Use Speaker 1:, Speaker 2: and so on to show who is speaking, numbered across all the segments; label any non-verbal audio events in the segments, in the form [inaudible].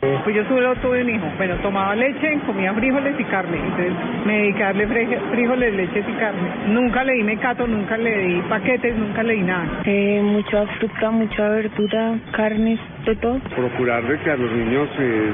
Speaker 1: Pues yo solo tuve un hijo. Bueno, tomaba leche, comía frijoles y carne. Entonces me dediqué a darle frijoles, leche y carne. Nunca le di mecato, nunca le di paquetes, nunca le di nada.
Speaker 2: Eh, mucha fruta, mucha verdura, carnes, de todo.
Speaker 3: Procurar de que a los niños eh,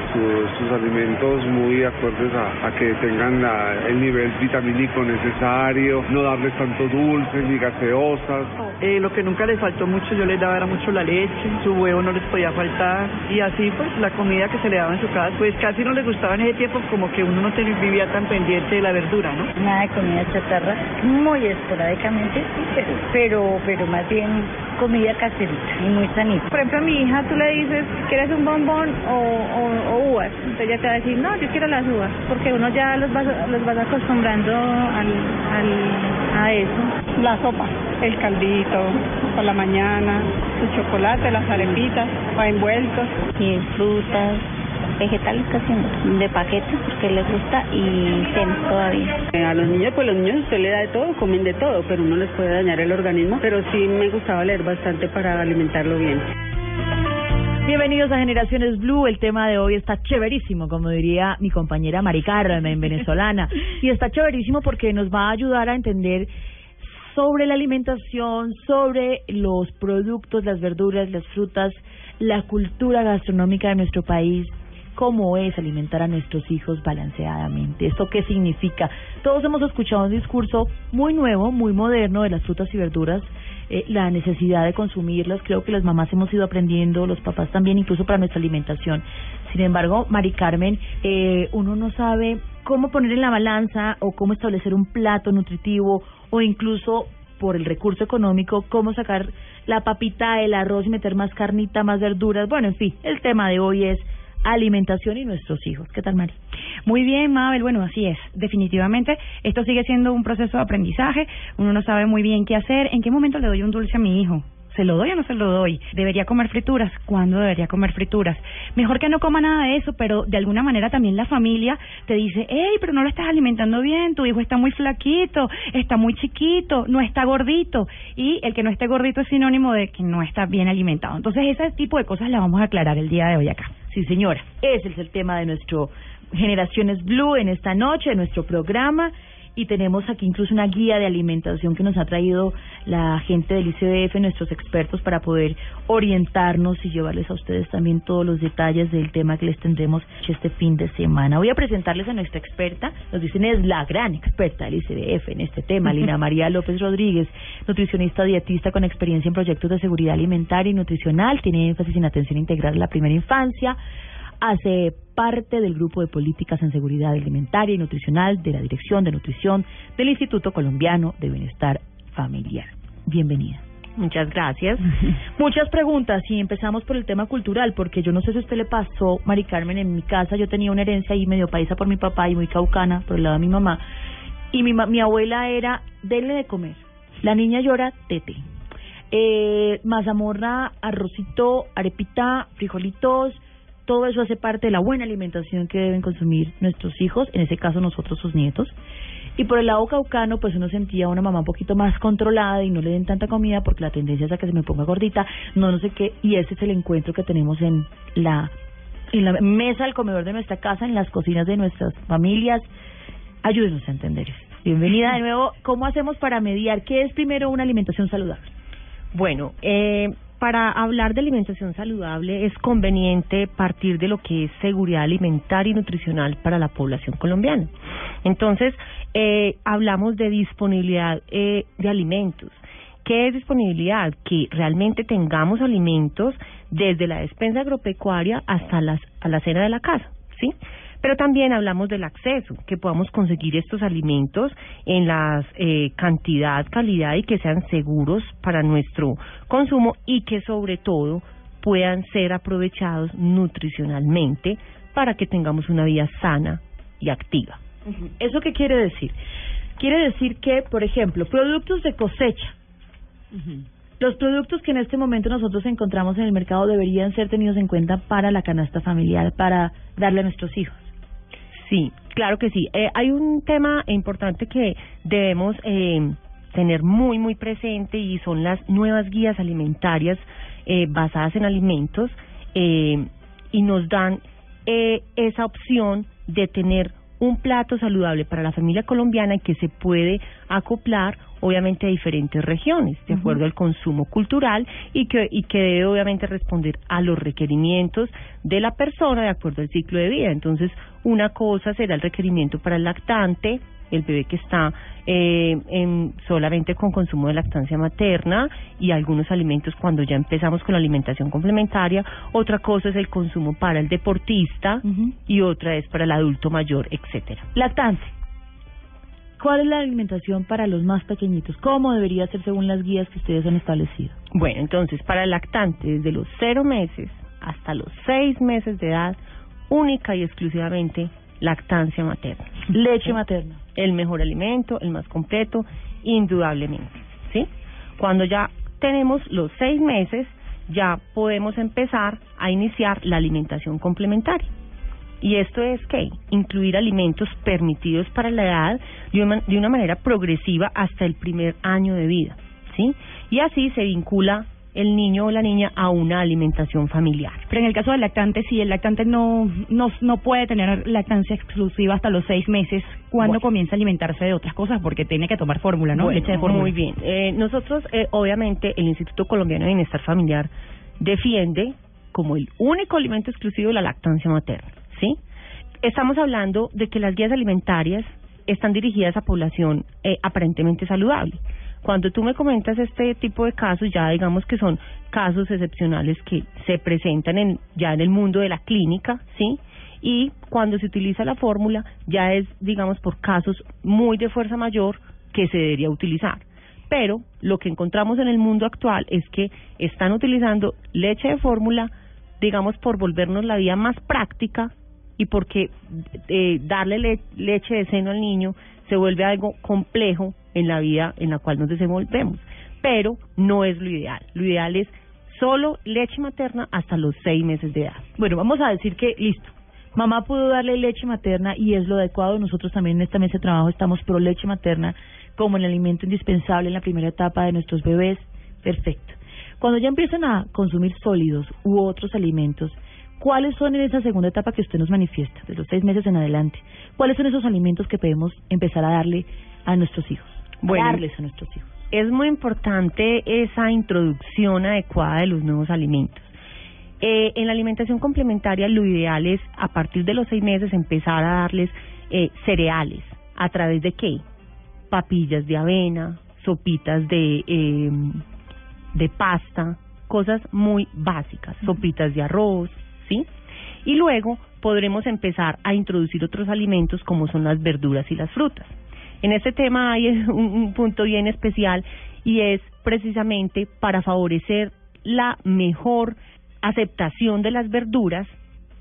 Speaker 3: sus alimentos muy acordes a, que tengan el nivel vitamínico necesario, no darles tanto dulce ni gaseosas.
Speaker 1: Eh, lo que nunca les faltó mucho, yo les daba era mucho la leche, su huevo no les podía faltar y así pues la comida que se le daba en su casa, pues casi no les gustaba en ese tiempo como que uno no vivía tan pendiente de la verdura, ¿no?
Speaker 2: Nada de comida chatarra, muy esporádicamente, pero, pero, pero más bien comida caserita y muy sanita.
Speaker 4: Por ejemplo, a mi hija tú le dices, ¿quieres un bombón o, o, uvas? Entonces ella te va a decir, no, yo quiero las uvas, porque uno ya los vas, los vas acostumbrando al, al, a eso.
Speaker 1: La sopa, el caldito, por la mañana, su chocolate, las arepitas, va envueltos.
Speaker 2: Y frutas, vegetales casi de paquete porque les gusta y ten todavía.
Speaker 1: Eh, a los niños, pues los niños usted le da de todo, comen de todo, pero no les puede dañar el organismo, pero sí me gustaba leer bastante para alimentarlo bien.
Speaker 5: Bienvenidos a Generaciones Blue. El tema de hoy está chéverísimo, como diría mi compañera Mari Carmen, [laughs] venezolana. Y está chéverísimo porque nos va a ayudar a entender sobre la alimentación, sobre los productos, las verduras, las frutas, la cultura gastronómica de nuestro país, cómo es alimentar a nuestros hijos balanceadamente. ¿Esto qué significa? Todos hemos escuchado un discurso muy nuevo, muy moderno de las frutas y verduras, eh, la necesidad de consumirlas. Creo que las mamás hemos ido aprendiendo, los papás también, incluso para nuestra alimentación. Sin embargo, Mari Carmen, eh, uno no sabe cómo poner en la balanza o cómo establecer un plato nutritivo o incluso por el recurso económico, cómo sacar la papita, el arroz y meter más carnita, más verduras. Bueno, en fin, el tema de hoy es alimentación y nuestros hijos. ¿Qué tal, Mari?
Speaker 6: Muy bien, Mabel. Bueno, así es. Definitivamente, esto sigue siendo un proceso de aprendizaje. Uno no sabe muy bien qué hacer. ¿En qué momento le doy un dulce a mi hijo? ¿Se lo doy o no se lo doy? ¿Debería comer frituras? ¿Cuándo debería comer frituras? Mejor que no coma nada de eso, pero de alguna manera también la familia te dice, hey, pero no lo estás alimentando bien, tu hijo está muy flaquito, está muy chiquito, no está gordito. Y el que no esté gordito es sinónimo de que no está bien alimentado. Entonces, ese tipo de cosas las vamos a aclarar el día de hoy acá.
Speaker 5: Sí, señora. Ese es el tema de nuestro Generaciones Blue en esta noche, de nuestro programa y tenemos aquí incluso una guía de alimentación que nos ha traído la gente del ICDF, nuestros expertos, para poder orientarnos y llevarles a ustedes también todos los detalles del tema que les tendremos este fin de semana. Voy a presentarles a nuestra experta, nos dicen es la gran experta del ICDF en este tema, [laughs] Lina María López Rodríguez, nutricionista dietista con experiencia en proyectos de seguridad alimentaria y nutricional, tiene énfasis en atención integral a la primera infancia, hace parte del grupo de políticas en seguridad alimentaria y nutricional de la Dirección de Nutrición del Instituto Colombiano de Bienestar Familiar. Bienvenida.
Speaker 6: Muchas gracias. [laughs]
Speaker 5: Muchas preguntas y empezamos por el tema cultural, porque yo no sé si a usted le pasó, Mari Carmen, en mi casa yo tenía una herencia ahí medio paisa por mi papá y muy caucana por el lado de mi mamá, y mi, mi abuela era, denle de comer, la niña llora, tete. Eh, mazamorra, arrocito, arepita, frijolitos, todo eso hace parte de la buena alimentación que deben consumir nuestros hijos, en ese caso nosotros sus nietos. Y por el lado caucano, pues uno sentía una mamá un poquito más controlada y no le den tanta comida porque la tendencia es a que se me ponga gordita, no no sé qué, y ese es el encuentro que tenemos en la en la mesa del comedor de nuestra casa, en las cocinas de nuestras familias. Ayúdenos a entender esto. Bienvenida de nuevo. ¿Cómo hacemos para mediar qué es primero una alimentación saludable?
Speaker 6: Bueno, eh, para hablar de alimentación saludable es conveniente partir de lo que es seguridad alimentaria y nutricional para la población colombiana. Entonces, eh, hablamos de disponibilidad eh, de alimentos. ¿Qué es disponibilidad? Que realmente tengamos alimentos desde la despensa agropecuaria hasta las, a la cena de la casa, ¿sí? Pero también hablamos del acceso, que podamos conseguir estos alimentos en la eh, cantidad, calidad y que sean seguros para nuestro consumo y que sobre todo puedan ser aprovechados nutricionalmente para que tengamos una vida sana y activa.
Speaker 5: ¿Eso qué quiere decir? Quiere decir que, por ejemplo, productos de cosecha. Los productos que en este momento nosotros encontramos en el mercado deberían ser tenidos en cuenta para la canasta familiar, para darle a nuestros hijos.
Speaker 6: Sí, claro que sí. Eh, hay un tema importante que debemos eh, tener muy, muy presente y son las nuevas guías alimentarias eh, basadas en alimentos eh, y nos dan eh, esa opción de tener un plato saludable para la familia colombiana y que se puede acoplar obviamente a diferentes regiones de acuerdo al consumo cultural y que y que debe obviamente responder a los requerimientos de la persona de acuerdo al ciclo de vida. Entonces, una cosa será el requerimiento para el lactante, el bebé que está eh, en, solamente con consumo de lactancia materna y algunos alimentos cuando ya empezamos con la alimentación complementaria. Otra cosa es el consumo para el deportista y otra es para el adulto mayor, etcétera.
Speaker 5: Lactancia. ¿Cuál es la alimentación para los más pequeñitos? ¿Cómo debería ser según las guías que ustedes han establecido?
Speaker 6: Bueno, entonces, para el lactante, desde los cero meses hasta los seis meses de edad, única y exclusivamente lactancia materna.
Speaker 5: Leche materna.
Speaker 6: El mejor alimento, el más completo, indudablemente. ¿Sí? Cuando ya tenemos los seis meses, ya podemos empezar a iniciar la alimentación complementaria. Y esto es que incluir alimentos permitidos para la edad de una, manera progresiva hasta el primer año de vida, ¿sí? Y así se vincula el niño o la niña a una alimentación familiar.
Speaker 7: Pero en el caso del lactante, si el lactante no, no, no puede tener lactancia exclusiva hasta los seis meses, ¿cuándo
Speaker 6: Bueno.
Speaker 7: comienza a alimentarse de otras cosas? Porque tiene que tomar fórmula, ¿no?
Speaker 6: Bueno,
Speaker 7: Leche de fórmula.
Speaker 6: Muy bien. Eh, nosotros, eh, obviamente, el Instituto Colombiano de Bienestar Familiar defiende como el único alimento exclusivo la lactancia materna, ¿sí? Estamos hablando de que las guías alimentarias están dirigidas a población eh, aparentemente saludable. Cuando tú me comentas este tipo de casos, ya digamos que son casos excepcionales que se presentan en, ya en el mundo de la clínica, ¿sí? Y cuando se utiliza la fórmula, ya es, digamos, por casos muy de fuerza mayor que se debería utilizar. Pero lo que encontramos en el mundo actual es que están utilizando leche de fórmula, digamos, por volvernos la vida más práctica y porque eh, darle le- leche de seno al niño se vuelve algo complejo en la vida en la cual nos desenvolvemos. Pero no es lo ideal. Lo ideal es solo leche materna hasta los seis meses de edad.
Speaker 5: Bueno, vamos a decir que, listo, mamá pudo darle leche materna y es lo adecuado. Nosotros también en esta mesa de trabajo estamos pro leche materna como el alimento indispensable en la primera etapa de nuestros bebés. Perfecto. Cuando ya empiezan a consumir sólidos u otros alimentos, ¿cuáles son en esa segunda etapa que usted nos manifiesta, de los seis meses en adelante? ¿Cuáles son esos alimentos que podemos empezar a darle a nuestros hijos? A
Speaker 6: Bueno,
Speaker 5: darles a nuestros hijos.
Speaker 6: es muy importante esa introducción adecuada de los nuevos alimentos. Eh, en la alimentación complementaria lo ideal es a partir de los seis meses empezar a darles eh, cereales. ¿A través de qué? Papillas de avena, sopitas de, eh, de pasta, cosas muy básicas, sopitas de arroz, Y luego podremos empezar a introducir otros alimentos como son las verduras y las frutas. En este tema hay [laughs] un, un punto bien especial y es precisamente para favorecer la mejor aceptación de las verduras,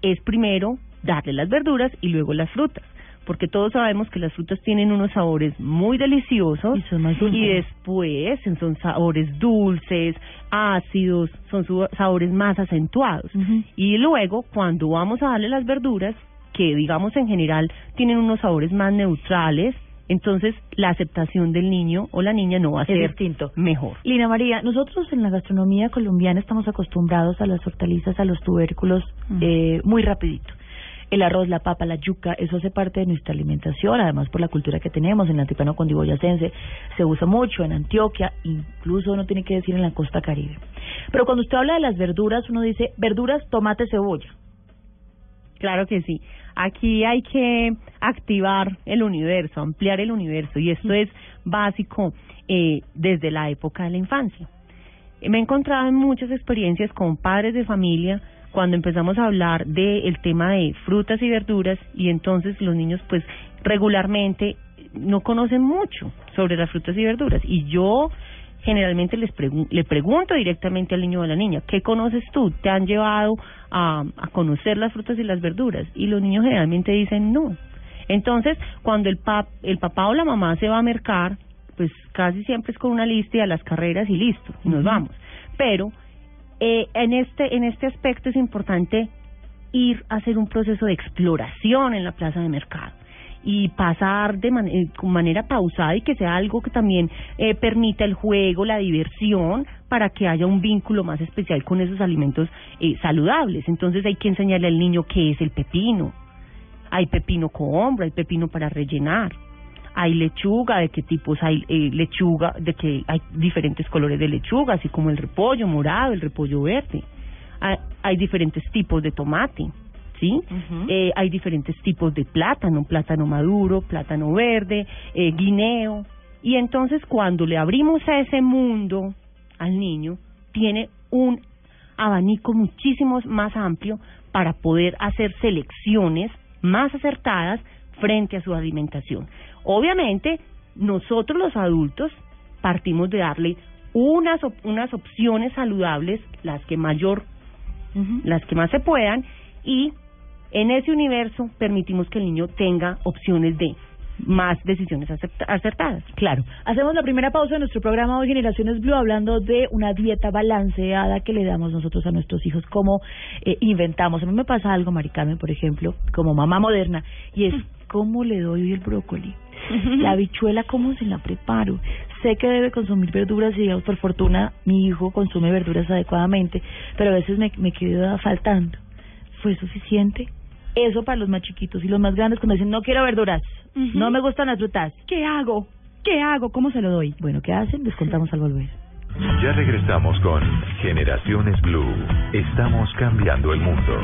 Speaker 6: es primero darle las verduras y luego las frutas. Porque todos sabemos que las frutas tienen unos sabores muy deliciosos
Speaker 5: Y son más dulces.
Speaker 6: y después son sabores dulces, ácidos, son sabores más acentuados. Y luego, cuando vamos a darle las verduras, que digamos en general tienen unos sabores más neutrales, entonces la aceptación del niño o la niña no va a
Speaker 5: Es
Speaker 6: ser
Speaker 5: distinto.
Speaker 6: mejor.
Speaker 5: Lina María, nosotros en la gastronomía colombiana estamos acostumbrados a las hortalizas, a los tubérculos eh, muy rapidito. El arroz, la papa, la yuca, eso hace parte de nuestra alimentación, además por la cultura que tenemos en el antipano cundiboyacense, se usa mucho en Antioquia, incluso uno tiene que decir en la costa caribe. Pero cuando usted habla de las verduras, uno dice verduras, tomate, cebolla.
Speaker 6: Claro que sí. Aquí hay que activar el universo, ampliar el universo y esto es básico eh, desde la época de la infancia. Me he encontrado en muchas experiencias con padres de familia cuando empezamos a hablar del tema de frutas y verduras y entonces los niños pues regularmente no conocen mucho sobre las frutas y verduras y yo generalmente les pregun- le pregunto directamente al niño o a la niña, ¿qué conoces tú? ¿Te han llevado a, a conocer las frutas y las verduras? Y los niños generalmente dicen no. Entonces, cuando el, pap, el papá o la mamá se va a mercar, pues casi siempre es con una lista y a las carreras y listo, y nos vamos. Pero eh, en este en este aspecto es importante ir a hacer un proceso de exploración en la plaza de mercado y pasar de eh, con manera pausada y que sea algo que también eh, permita el juego, la diversión, para que haya un vínculo más especial con esos alimentos eh, saludables. Entonces hay que enseñarle al niño qué es el pepino. Hay pepino hombro, hay pepino para rellenar. Hay lechuga, de qué tipos hay eh, lechuga, de que hay diferentes colores de lechuga, así como el repollo morado, el repollo verde. Hay, hay diferentes tipos de tomate, ¿sí? eh, hay diferentes tipos de plátano, plátano maduro, plátano verde, eh, guineo. Y entonces cuando le abrimos a ese mundo al niño, tiene un abanico muchísimo más amplio para poder hacer selecciones más acertadas frente a su alimentación. Obviamente, nosotros los adultos partimos de darle unas op- unas opciones saludables, las que mayor las que más se puedan y en ese universo permitimos que el niño tenga opciones de más decisiones acertadas.
Speaker 5: Claro. Hacemos la primera pausa de nuestro programa hoy Generaciones Blue hablando de una dieta balanceada que le damos nosotros a nuestros hijos, cómo eh, inventamos. A mí me pasa algo, Mari Carmen, por ejemplo, como mamá moderna, y es cómo le doy hoy el brócoli. [laughs] La habichuela, ¿cómo se la preparo? Sé que debe consumir verduras y, digamos, por fortuna, mi hijo consume verduras adecuadamente, pero a veces me, me queda faltando. ¿Fue suficiente? Eso para los más chiquitos y los más grandes cuando dicen, no quiero verduras, No me gustan las frutas.
Speaker 7: ¿Qué hago? ¿Qué hago? ¿Cómo se lo doy?
Speaker 5: Bueno, ¿qué hacen? Les contamos al volver.
Speaker 8: Ya regresamos con Generaciones Blue. Estamos cambiando el mundo.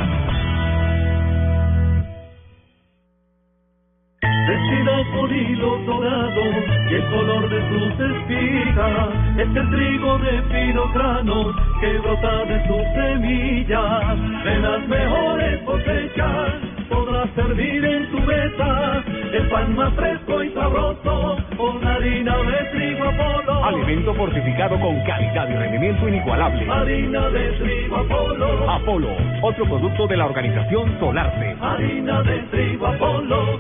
Speaker 9: Vestida por hilo dorado y el color de sus espigas es el trigo de fino grano que brota de sus semillas. De las mejores cosechas podrás servir en tu mesa el pan más fresco y sabroso con harina de trigo Apolo.
Speaker 10: Alimento fortificado con calidad y rendimiento inigualable.
Speaker 9: Harina de trigo Apolo.
Speaker 10: Apolo, otro producto de la organización Solarte.
Speaker 9: Harina de trigo Apolo.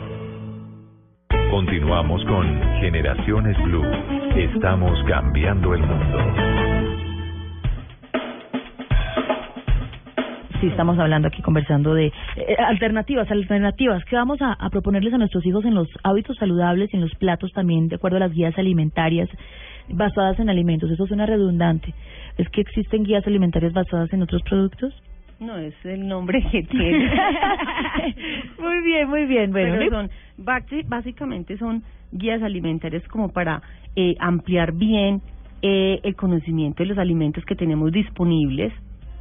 Speaker 8: Continuamos con Generaciones Blue. Estamos cambiando el mundo.
Speaker 5: Sí, estamos hablando aquí, conversando de eh, alternativas, alternativas que vamos a, a proponerles a nuestros hijos en los hábitos saludables, en los platos también, de acuerdo a las guías alimentarias basadas en alimentos. Eso suena redundante. ¿Es que existen guías alimentarias basadas en otros productos?
Speaker 6: No, es el nombre que tiene. [laughs]
Speaker 5: muy bien, muy bien. Bueno,
Speaker 6: Pero basi- básicamente son guías alimentarias como para eh, ampliar bien eh, el conocimiento de los alimentos que tenemos disponibles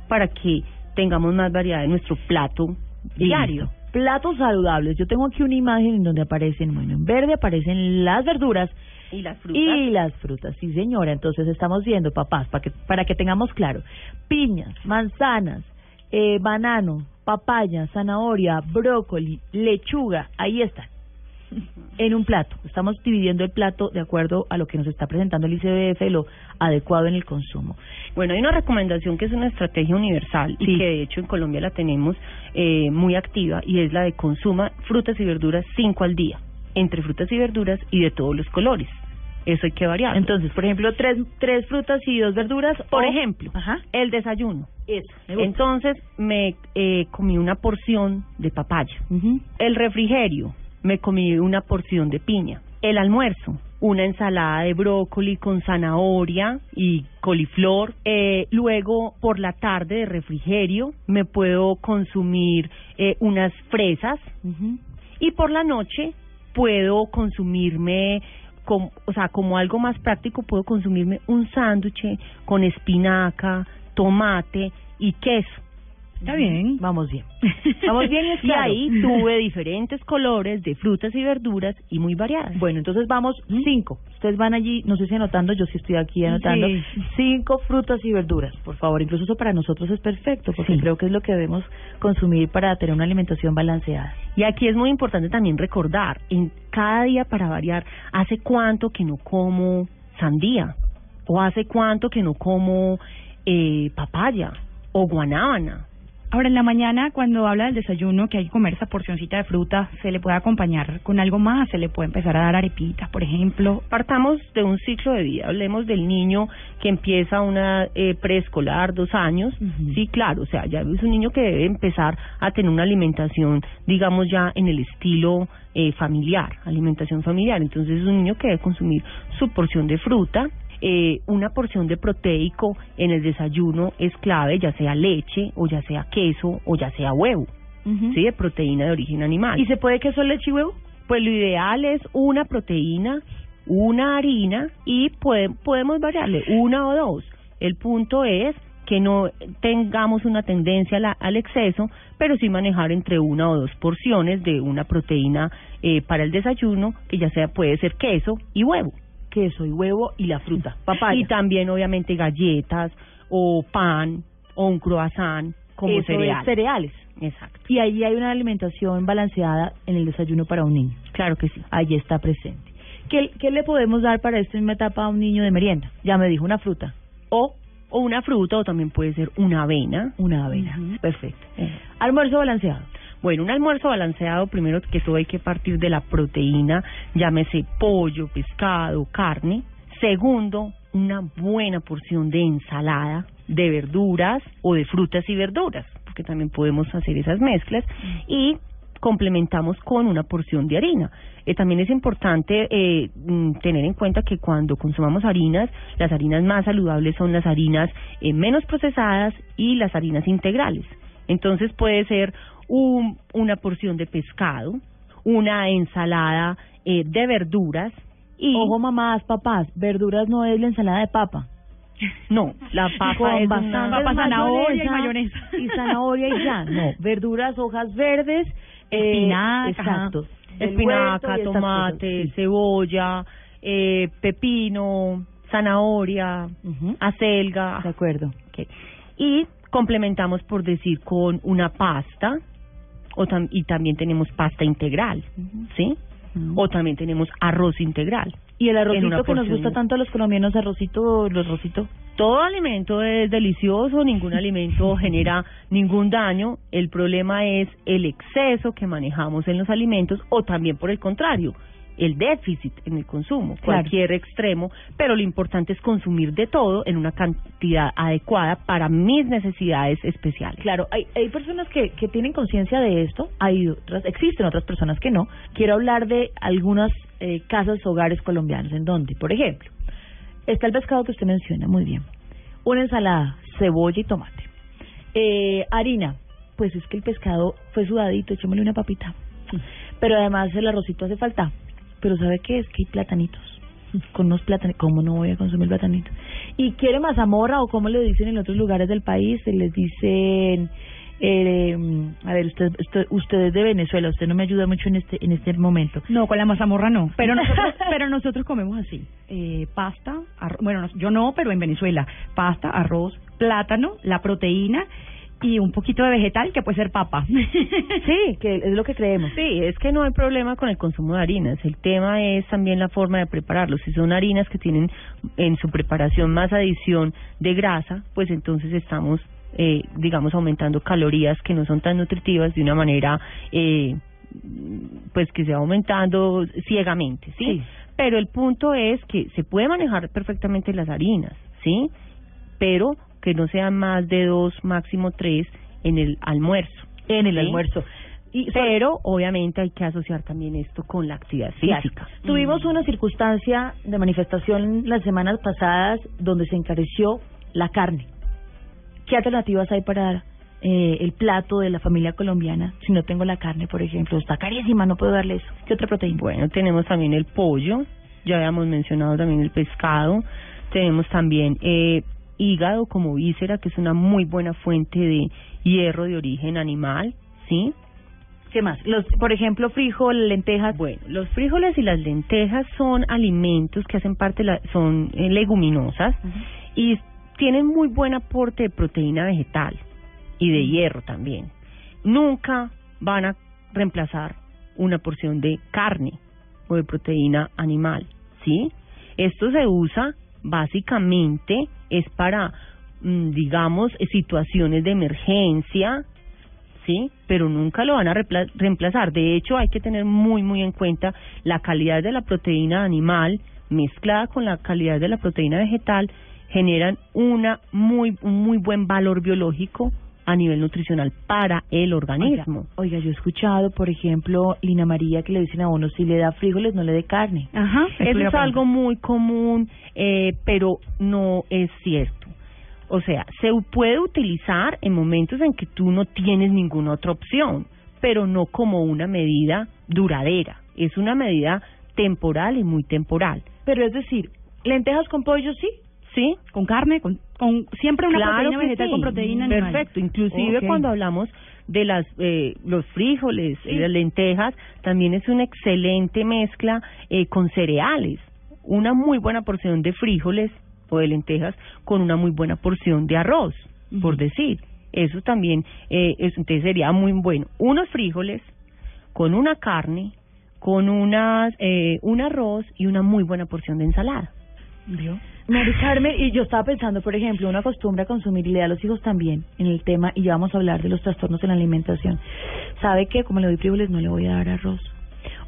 Speaker 6: para que tengamos más variedad en nuestro plato diario.
Speaker 5: Platos saludables. Yo tengo aquí una imagen en donde aparecen, bueno, en verde aparecen las verduras
Speaker 6: Y las frutas.
Speaker 5: y las frutas. Sí, señora. Entonces estamos viendo, papás, para que, para que tengamos claro. Piñas, manzanas, eh, banano, papaya, zanahoria, brócoli, lechuga. Ahí están. En un plato. Estamos dividiendo el plato de acuerdo a lo que nos está presentando el ICBF, lo adecuado en el consumo.
Speaker 6: Bueno, hay una recomendación que es una estrategia universal
Speaker 5: Sí.
Speaker 6: y que de hecho en Colombia la tenemos eh, muy activa y es la de consuma frutas y verduras cinco al día, entre frutas y verduras y de todos los colores. Eso hay que variar.
Speaker 5: Entonces, por ejemplo, tres, tres frutas y dos verduras.
Speaker 6: por
Speaker 5: o-
Speaker 6: ejemplo,
Speaker 5: Ajá.
Speaker 6: el desayuno.
Speaker 5: Eso. me.
Speaker 6: Entonces me eh, comí una porción de papaya. El refrigerio, me comí una porción de piña. El almuerzo, una ensalada de brócoli con zanahoria y coliflor. Eh, luego, por la tarde de refrigerio, me puedo consumir eh, unas fresas. Y por la noche, puedo consumirme, o sea, como algo más práctico, puedo consumirme un sándwich con espinaca, tomate y queso.
Speaker 7: Está bien.
Speaker 5: Vamos bien. [laughs] Vamos bien y es
Speaker 6: Y
Speaker 5: claro.
Speaker 6: ahí tuve diferentes colores de frutas y verduras y muy variadas.
Speaker 5: Bueno, entonces vamos cinco. Ustedes van allí, no sé si anotando, yo sí estoy aquí anotando.
Speaker 7: Sí.
Speaker 5: Cinco frutas y verduras, por favor. Incluso eso para nosotros es perfecto, porque
Speaker 6: Sí.
Speaker 5: creo que es lo que debemos consumir para tener una alimentación balanceada.
Speaker 6: Y aquí es muy importante también recordar, en cada día para variar, ¿hace cuánto que no como sandía? ¿O hace cuánto que no como eh, papaya o guanábana?
Speaker 7: Ahora, en la mañana, cuando habla del desayuno, que hay que comer esa porcioncita de fruta, se le puede acompañar con algo más, se le puede empezar a dar arepitas, por ejemplo.
Speaker 6: Partamos de un ciclo de vida, hablemos del niño que empieza una eh, preescolar, dos años, sí, claro, o sea, ya es un niño que debe empezar a tener una alimentación, digamos ya en el estilo eh, familiar, alimentación familiar, entonces es un niño que debe consumir su porción de fruta, eh, una porción de proteico en el desayuno es clave, ya sea leche o ya sea queso o ya sea huevo, ¿sí? De proteína de origen animal.
Speaker 5: ¿Y se puede queso, leche y huevo?
Speaker 6: Pues lo ideal es una proteína, una harina y puede- podemos variarle una o dos. El punto es que no tengamos una tendencia la- al exceso, pero sí manejar entre una o dos porciones de una proteína eh, para el desayuno, que ya sea puede ser queso y huevo.
Speaker 5: Queso y huevo y la fruta, papaya.
Speaker 6: Y también obviamente galletas o pan o un croissant como
Speaker 5: Eso es
Speaker 6: cereal.
Speaker 5: cereales.
Speaker 6: Exacto.
Speaker 5: Y ahí hay una alimentación balanceada en el desayuno para un niño.
Speaker 6: Claro que sí.
Speaker 5: Ahí está presente. ¿Qué, qué le podemos dar para esta misma etapa a un niño de merienda? Ya me dijo una fruta.
Speaker 6: O, o una fruta o también puede ser una avena.
Speaker 5: Una avena. Perfecto.
Speaker 6: Eh,
Speaker 5: Almuerzo balanceado.
Speaker 6: Bueno, un almuerzo balanceado, primero que todo hay que partir de la proteína, llámese pollo, pescado, carne. Segundo, una buena porción de ensalada, de verduras o de frutas y verduras, porque también podemos hacer esas mezclas. Y complementamos con una porción de harina. Eh, también es importante eh, mm, tener en cuenta que cuando consumamos harinas, las harinas más saludables son las harinas eh, menos procesadas y las harinas integrales. Entonces puede ser un, una porción de pescado, una ensalada eh, de verduras y
Speaker 5: Ojo, mamás, papás, verduras no es la ensalada de papa.
Speaker 6: no, la [laughs] papa
Speaker 5: Con
Speaker 6: es una
Speaker 7: Papa, zanahoria y mayonesa.
Speaker 5: Y [laughs] zanahoria y ya. No, verduras, hojas verdes. eh,
Speaker 7: Espinaca,
Speaker 5: exacto.
Speaker 6: Espinaca, tomate,
Speaker 5: sí.
Speaker 6: cebolla, eh, pepino, zanahoria, acelga.
Speaker 5: De acuerdo.
Speaker 6: Y complementamos, por decir, con una pasta, o tam- y también tenemos pasta integral, ¿sí? O también tenemos arroz integral.
Speaker 5: Y el arrocito que nos gusta tanto a los colombianos, arrocito, los arrocito.
Speaker 6: Todo alimento es delicioso, ningún [laughs] alimento genera ningún daño. El problema es el exceso que manejamos en los alimentos o también por el contrario, el déficit en el consumo,
Speaker 5: Claro.
Speaker 6: cualquier extremo, pero lo importante es consumir de todo en una cantidad adecuada para mis necesidades especiales.
Speaker 5: Claro, hay, hay personas que, que tienen conciencia de esto, hay otras, existen otras personas que no. Quiero hablar de algunas eh, casas, hogares colombianos, en donde, por ejemplo, está el pescado que usted menciona, muy bien. Una ensalada, cebolla y tomate. Eh, harina, pues es que el pescado fue sudadito, echémosle una papita. Pero además el arrocito hace falta. Pero ¿sabe qué? Es que hay platanitos. Con unos plátanos, ¿cómo no voy a consumir platanitos? ¿Y quiere mazamorra o como le dicen en otros lugares del país? Se les dicen, eh, a ver, usted, usted, usted es de Venezuela, usted no me ayuda mucho en este en este momento.
Speaker 7: No, con la mazamorra no. Pero [laughs] nosotros, pero nosotros comemos así. Eh, pasta, arro- bueno, no- yo no, pero en Venezuela. Pasta, arroz, plátano, la proteína y un poquito de vegetal que puede ser papa. [laughs]
Speaker 5: Sí, que es lo que creemos.
Speaker 6: Sí, es que no hay problema con el consumo de harinas. El tema es también la forma de prepararlos. Si son harinas que tienen en su preparación más adición de grasa, pues entonces estamos, eh, digamos, aumentando calorías que no son tan nutritivas de una manera, eh, pues que se va aumentando ciegamente, ¿sí?
Speaker 5: Sí.
Speaker 6: Pero el punto es que se puede manejar perfectamente las harinas, ¿sí? Pero que no sean más de dos, máximo tres en el almuerzo.
Speaker 5: En el
Speaker 6: ¿sí?
Speaker 5: almuerzo. Y
Speaker 6: Pero obviamente hay que asociar también esto con la actividad física.
Speaker 5: Tuvimos una circunstancia de manifestación las semanas pasadas donde se encareció la carne. ¿Qué alternativas hay para eh, el plato de la familia colombiana si no tengo la carne, por ejemplo? Está carísima, no puedo darle eso. ¿Qué otra proteína?
Speaker 6: Bueno, tenemos también el pollo, ya habíamos mencionado también el pescado, tenemos también eh, hígado como víscera, que es una muy buena fuente de hierro de origen animal, ¿sí?
Speaker 5: ¿Qué más? Los, por ejemplo, frijol, lentejas.
Speaker 6: Bueno, los frijoles y las lentejas son alimentos que hacen parte, la, son eh, leguminosas y tienen muy buen aporte de proteína vegetal y de hierro también. Nunca van a reemplazar una porción de carne o de proteína animal, ¿sí? Esto se usa básicamente es para, mm, digamos, situaciones de emergencia, ¿sí? Pero nunca lo van a reemplazar. De hecho, hay que tener muy, muy en cuenta la calidad de la proteína animal mezclada con la calidad de la proteína vegetal generan una muy, un muy buen valor biológico a nivel nutricional para el organismo.
Speaker 5: Oiga, yo he escuchado, por ejemplo, Lina María, que le dicen a uno, si le da frijoles, no le dé carne.
Speaker 7: Ajá.
Speaker 6: Eso es algo muy común, eh, pero no es cierto. O sea, se puede utilizar en momentos en que tú no tienes ninguna otra opción, pero no como una medida duradera. Es una medida temporal y muy temporal.
Speaker 5: Pero es decir, lentejas con pollo sí,
Speaker 6: ¿Sí?
Speaker 7: Con carne, con, con siempre una
Speaker 6: Claro
Speaker 7: proteína vegetal
Speaker 6: sí.
Speaker 7: con proteína animal.
Speaker 6: Perfecto. Inclusive cuando hablamos de las eh, los frijoles, y las lentejas, también es una excelente mezcla eh, con cereales. Una muy buena porción de frijoles o de lentejas con una muy buena porción de arroz, por decir. Eso también eh, es, entonces sería muy bueno. Unos frijoles con una carne, con unas eh, un arroz y una muy buena porción de ensalada.
Speaker 5: ¿Vio? Mari Carmen, y yo estaba pensando, por ejemplo, uno acostumbra a consumir y le da a los hijos también en el tema, y ya vamos a hablar de los trastornos en la alimentación. ¿Sabe que Como le doy frijoles, no le voy a dar arroz.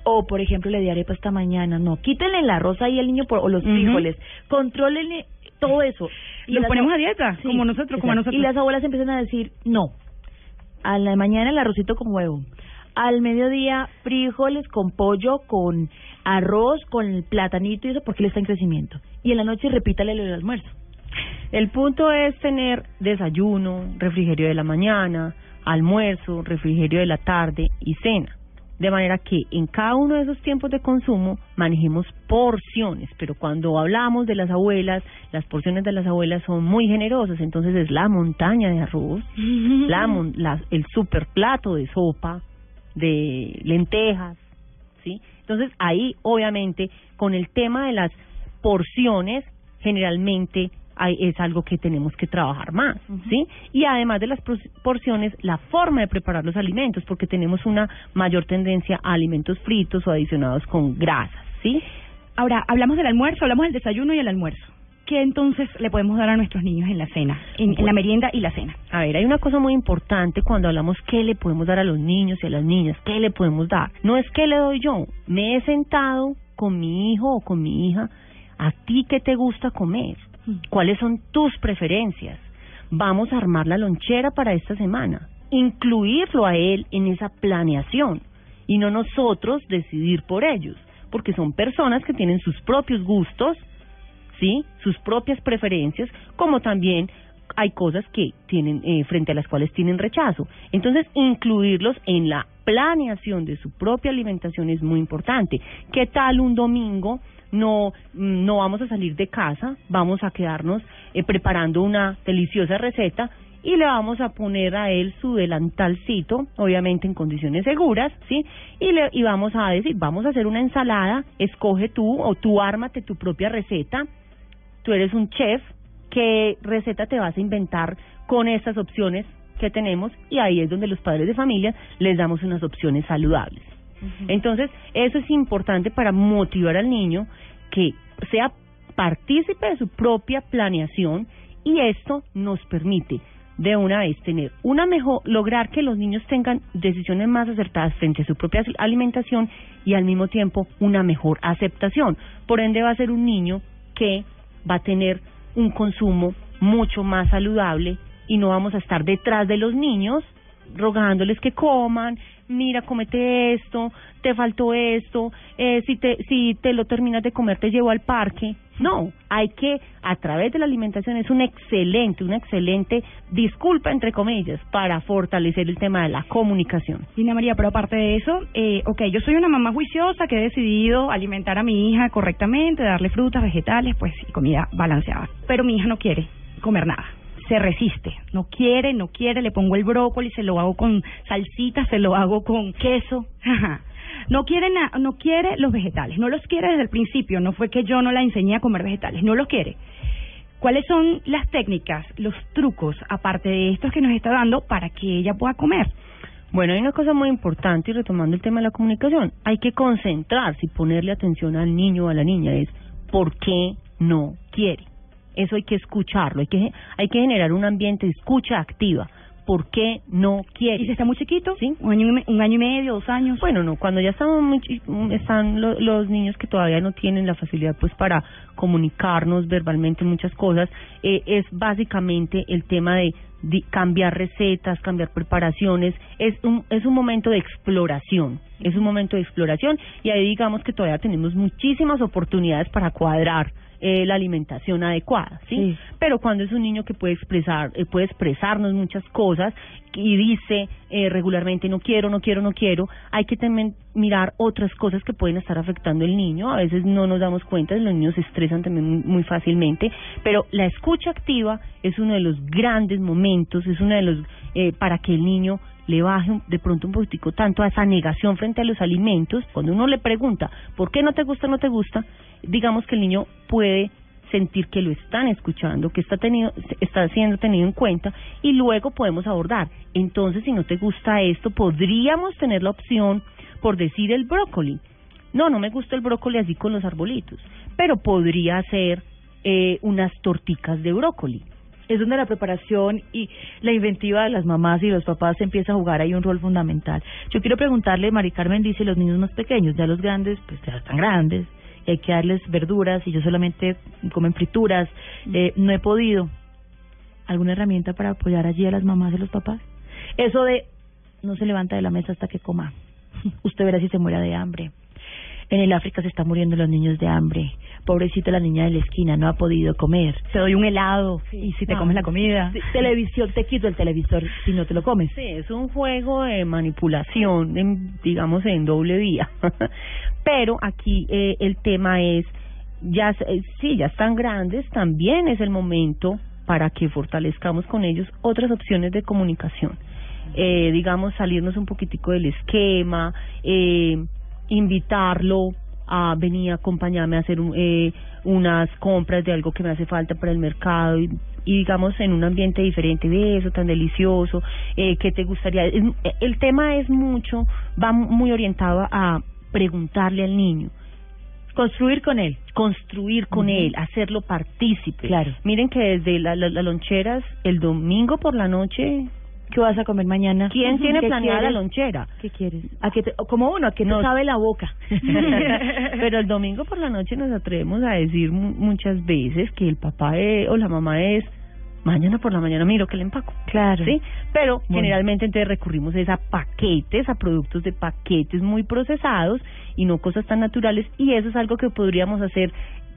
Speaker 5: O, por ejemplo, le di arepa esta mañana. No, quítenle el arroz ahí al niño por, o los frijoles. Contrólenle todo eso.
Speaker 7: Los
Speaker 5: las
Speaker 7: ponemos a dieta,
Speaker 5: Sí,
Speaker 7: como nosotros, como
Speaker 5: exacto.
Speaker 7: nosotros.
Speaker 5: Y las abuelas empiezan a decir, no. A la mañana el arrocito con huevo. Al mediodía, frijoles con pollo, con arroz, con el platanito y eso porque él está en crecimiento. Y en la noche repítale lo del almuerzo.
Speaker 6: El punto es tener desayuno, refrigerio de la mañana, almuerzo, refrigerio de la tarde y cena. De manera que en cada uno de esos tiempos de consumo manejemos porciones, pero cuando hablamos de las abuelas, las porciones de las abuelas son muy generosas, entonces es la montaña de arroz, [laughs] la, mon- la- el super plato de sopa, de lentejas, ¿sí? Entonces ahí obviamente con el tema de las porciones generalmente hay, es algo que tenemos que trabajar más, ¿sí? Y además de las porciones, la forma de preparar los alimentos, porque tenemos una mayor tendencia a alimentos fritos o adicionados con grasas, ¿sí?
Speaker 7: Ahora, hablamos del almuerzo, hablamos del desayuno y el almuerzo. ¿Qué entonces le podemos dar a nuestros niños en la cena, en, en la merienda y la cena?
Speaker 6: A ver, hay una cosa muy importante cuando hablamos qué le podemos dar a los niños y a las niñas, qué le podemos dar. No es qué le doy yo, me he sentado con mi hijo o con mi hija, a ti qué te gusta comer, cuáles son tus preferencias. Vamos a armar la lonchera para esta semana, incluirlo a él en esa planeación y no nosotros decidir por ellos, porque son personas que tienen sus propios gustos, ¿sí? Sus propias preferencias, como también hay cosas que tienen eh, frente a las cuales tienen rechazo. Entonces, incluirlos en la planeación de su propia alimentación es muy importante. ¿Qué tal un domingo? No, mm, no vamos a salir de casa, vamos a quedarnos eh, preparando una deliciosa receta y le vamos a poner a él su delantalcito, obviamente en condiciones seguras, ¿sí? Y le y vamos a decir, vamos a hacer una ensalada, escoge tú o tú ármate tu propia receta. Tú eres un chef, ¿qué receta te vas a inventar con estas opciones que tenemos? Y ahí es donde los padres de familia les damos unas opciones saludables. Entonces, eso es importante para motivar al niño que sea partícipe de su propia planeación y esto nos permite de una vez tener una mejor lograr que los niños tengan decisiones más acertadas frente a su propia alimentación y al mismo tiempo una mejor aceptación. Por ende va a ser un niño que va a tener un consumo mucho más saludable y no vamos a estar detrás de los niños rogándoles que coman, mira, comete esto, te faltó esto, eh, si te si te lo terminas de comer te llevo al parque. No, hay que a través de la alimentación es un excelente, una excelente disculpa entre comillas para fortalecer el tema de la comunicación.
Speaker 7: Lina María, pero aparte de eso, eh, ok, yo soy una mamá juiciosa que he decidido alimentar a mi hija correctamente, darle frutas, vegetales, pues y comida balanceada. Pero mi hija no quiere comer nada. Se resiste, no quiere, no quiere, le pongo el brócoli, se lo hago con salsita, se lo hago con queso. No quiere no quiere los vegetales, no los quiere desde el principio, no fue que yo no la enseñé a comer vegetales, no los quiere. ¿Cuáles son las técnicas, los trucos, aparte de estos que nos está dando, para que ella pueda comer?
Speaker 6: Bueno, hay una cosa muy importante y retomando el tema de la comunicación, hay que concentrarse y ponerle atención al niño o a la niña, es ¿por qué no quiere? Eso hay que escucharlo, hay que, hay que generar un ambiente de escucha activa. por qué no quiere.
Speaker 7: ¿Y si está muy chiquito?
Speaker 6: Sí.
Speaker 7: ¿Un año, un año y medio, dos años?
Speaker 6: Bueno, no, cuando ya estamos muy están lo- los niños que todavía no tienen la facilidad pues para comunicarnos verbalmente muchas cosas, eh, es básicamente el tema de, cambiar recetas, cambiar preparaciones, es un, es un momento de exploración, es un momento de exploración y ahí digamos que todavía tenemos muchísimas oportunidades para cuadrar eh, la alimentación adecuada, ¿sí?
Speaker 5: Sí.
Speaker 6: Pero cuando es un niño que puede expresar, eh, puede expresarnos muchas cosas y dice eh, regularmente no quiero, no quiero, no quiero, hay que también mirar otras cosas que pueden estar afectando al niño. A veces no nos damos cuenta, los niños se estresan también muy, muy fácilmente, pero la escucha activa es uno de los grandes momentos, es uno de los eh, para que el niño le baje de pronto un poquitico tanto a esa negación frente a los alimentos. Cuando uno le pregunta por qué no te gusta, no te gusta, digamos que el niño puede sentir que lo están escuchando, que está tenido, está siendo tenido en cuenta y luego podemos abordar. Entonces, si no te gusta esto, podríamos tener la opción por decir el brócoli. No, no me gusta el brócoli así con los arbolitos, pero podría ser eh, unas torticas de brócoli.
Speaker 5: Es donde la preparación y la inventiva de las mamás y los papás empieza a jugar ahí un rol fundamental. Yo quiero preguntarle, Mari Carmen dice, los niños más pequeños, ya los grandes, pues ya están grandes, y hay que darles verduras y yo solamente comen frituras, eh, no he podido. ¿Alguna herramienta para apoyar allí a las mamás y los papás? Eso de no se levanta de la mesa hasta que coma. [laughs] Usted verá si se muera de hambre. En el África se están muriendo los niños de hambre. Pobrecita la niña de la esquina, no ha podido comer.
Speaker 7: Te doy un helado y si te
Speaker 5: No.
Speaker 7: comes la comida.
Speaker 5: Sí, televisión, te quito el televisor si no te lo comes.
Speaker 6: Sí, es un juego de manipulación, en, digamos, en doble vía. [laughs] Pero aquí eh, el tema es, ya eh, sí, ya están grandes, también es el momento para que fortalezcamos con ellos otras opciones de comunicación. Eh, digamos, salirnos un poquitico del esquema, eh, invitarlo a venir, acompañarme a hacer un- eh, unas compras de algo que me hace falta para el mercado y, y digamos en un ambiente diferente, ve eso tan delicioso, eh, ¿qué te gustaría? Eh, el tema es mucho, va muy orientado a preguntarle al niño,
Speaker 5: Construir con él.
Speaker 6: construir con él, hacerlo partícipe.
Speaker 5: Claro.
Speaker 6: Miren que desde la- la- las loncheras, el domingo por la noche,
Speaker 5: ¿Qué vas a comer mañana?
Speaker 6: ¿quién tiene
Speaker 5: ¿qué
Speaker 6: planeada la lonchera?
Speaker 5: ¿Qué quieres? ¿A que te, como uno, ¿a que
Speaker 6: No.
Speaker 5: sabe la boca? [laughs]
Speaker 6: Pero el domingo por la noche nos atrevemos a decir mu- muchas veces que el papá es, o la mamá es mañana por la mañana miro que le empaco.
Speaker 5: Claro.
Speaker 6: ¿Sí? Pero
Speaker 5: Bueno.
Speaker 6: generalmente entonces recurrimos es a paquetes, a productos de paquetes muy procesados y no cosas tan naturales y eso es algo que podríamos hacer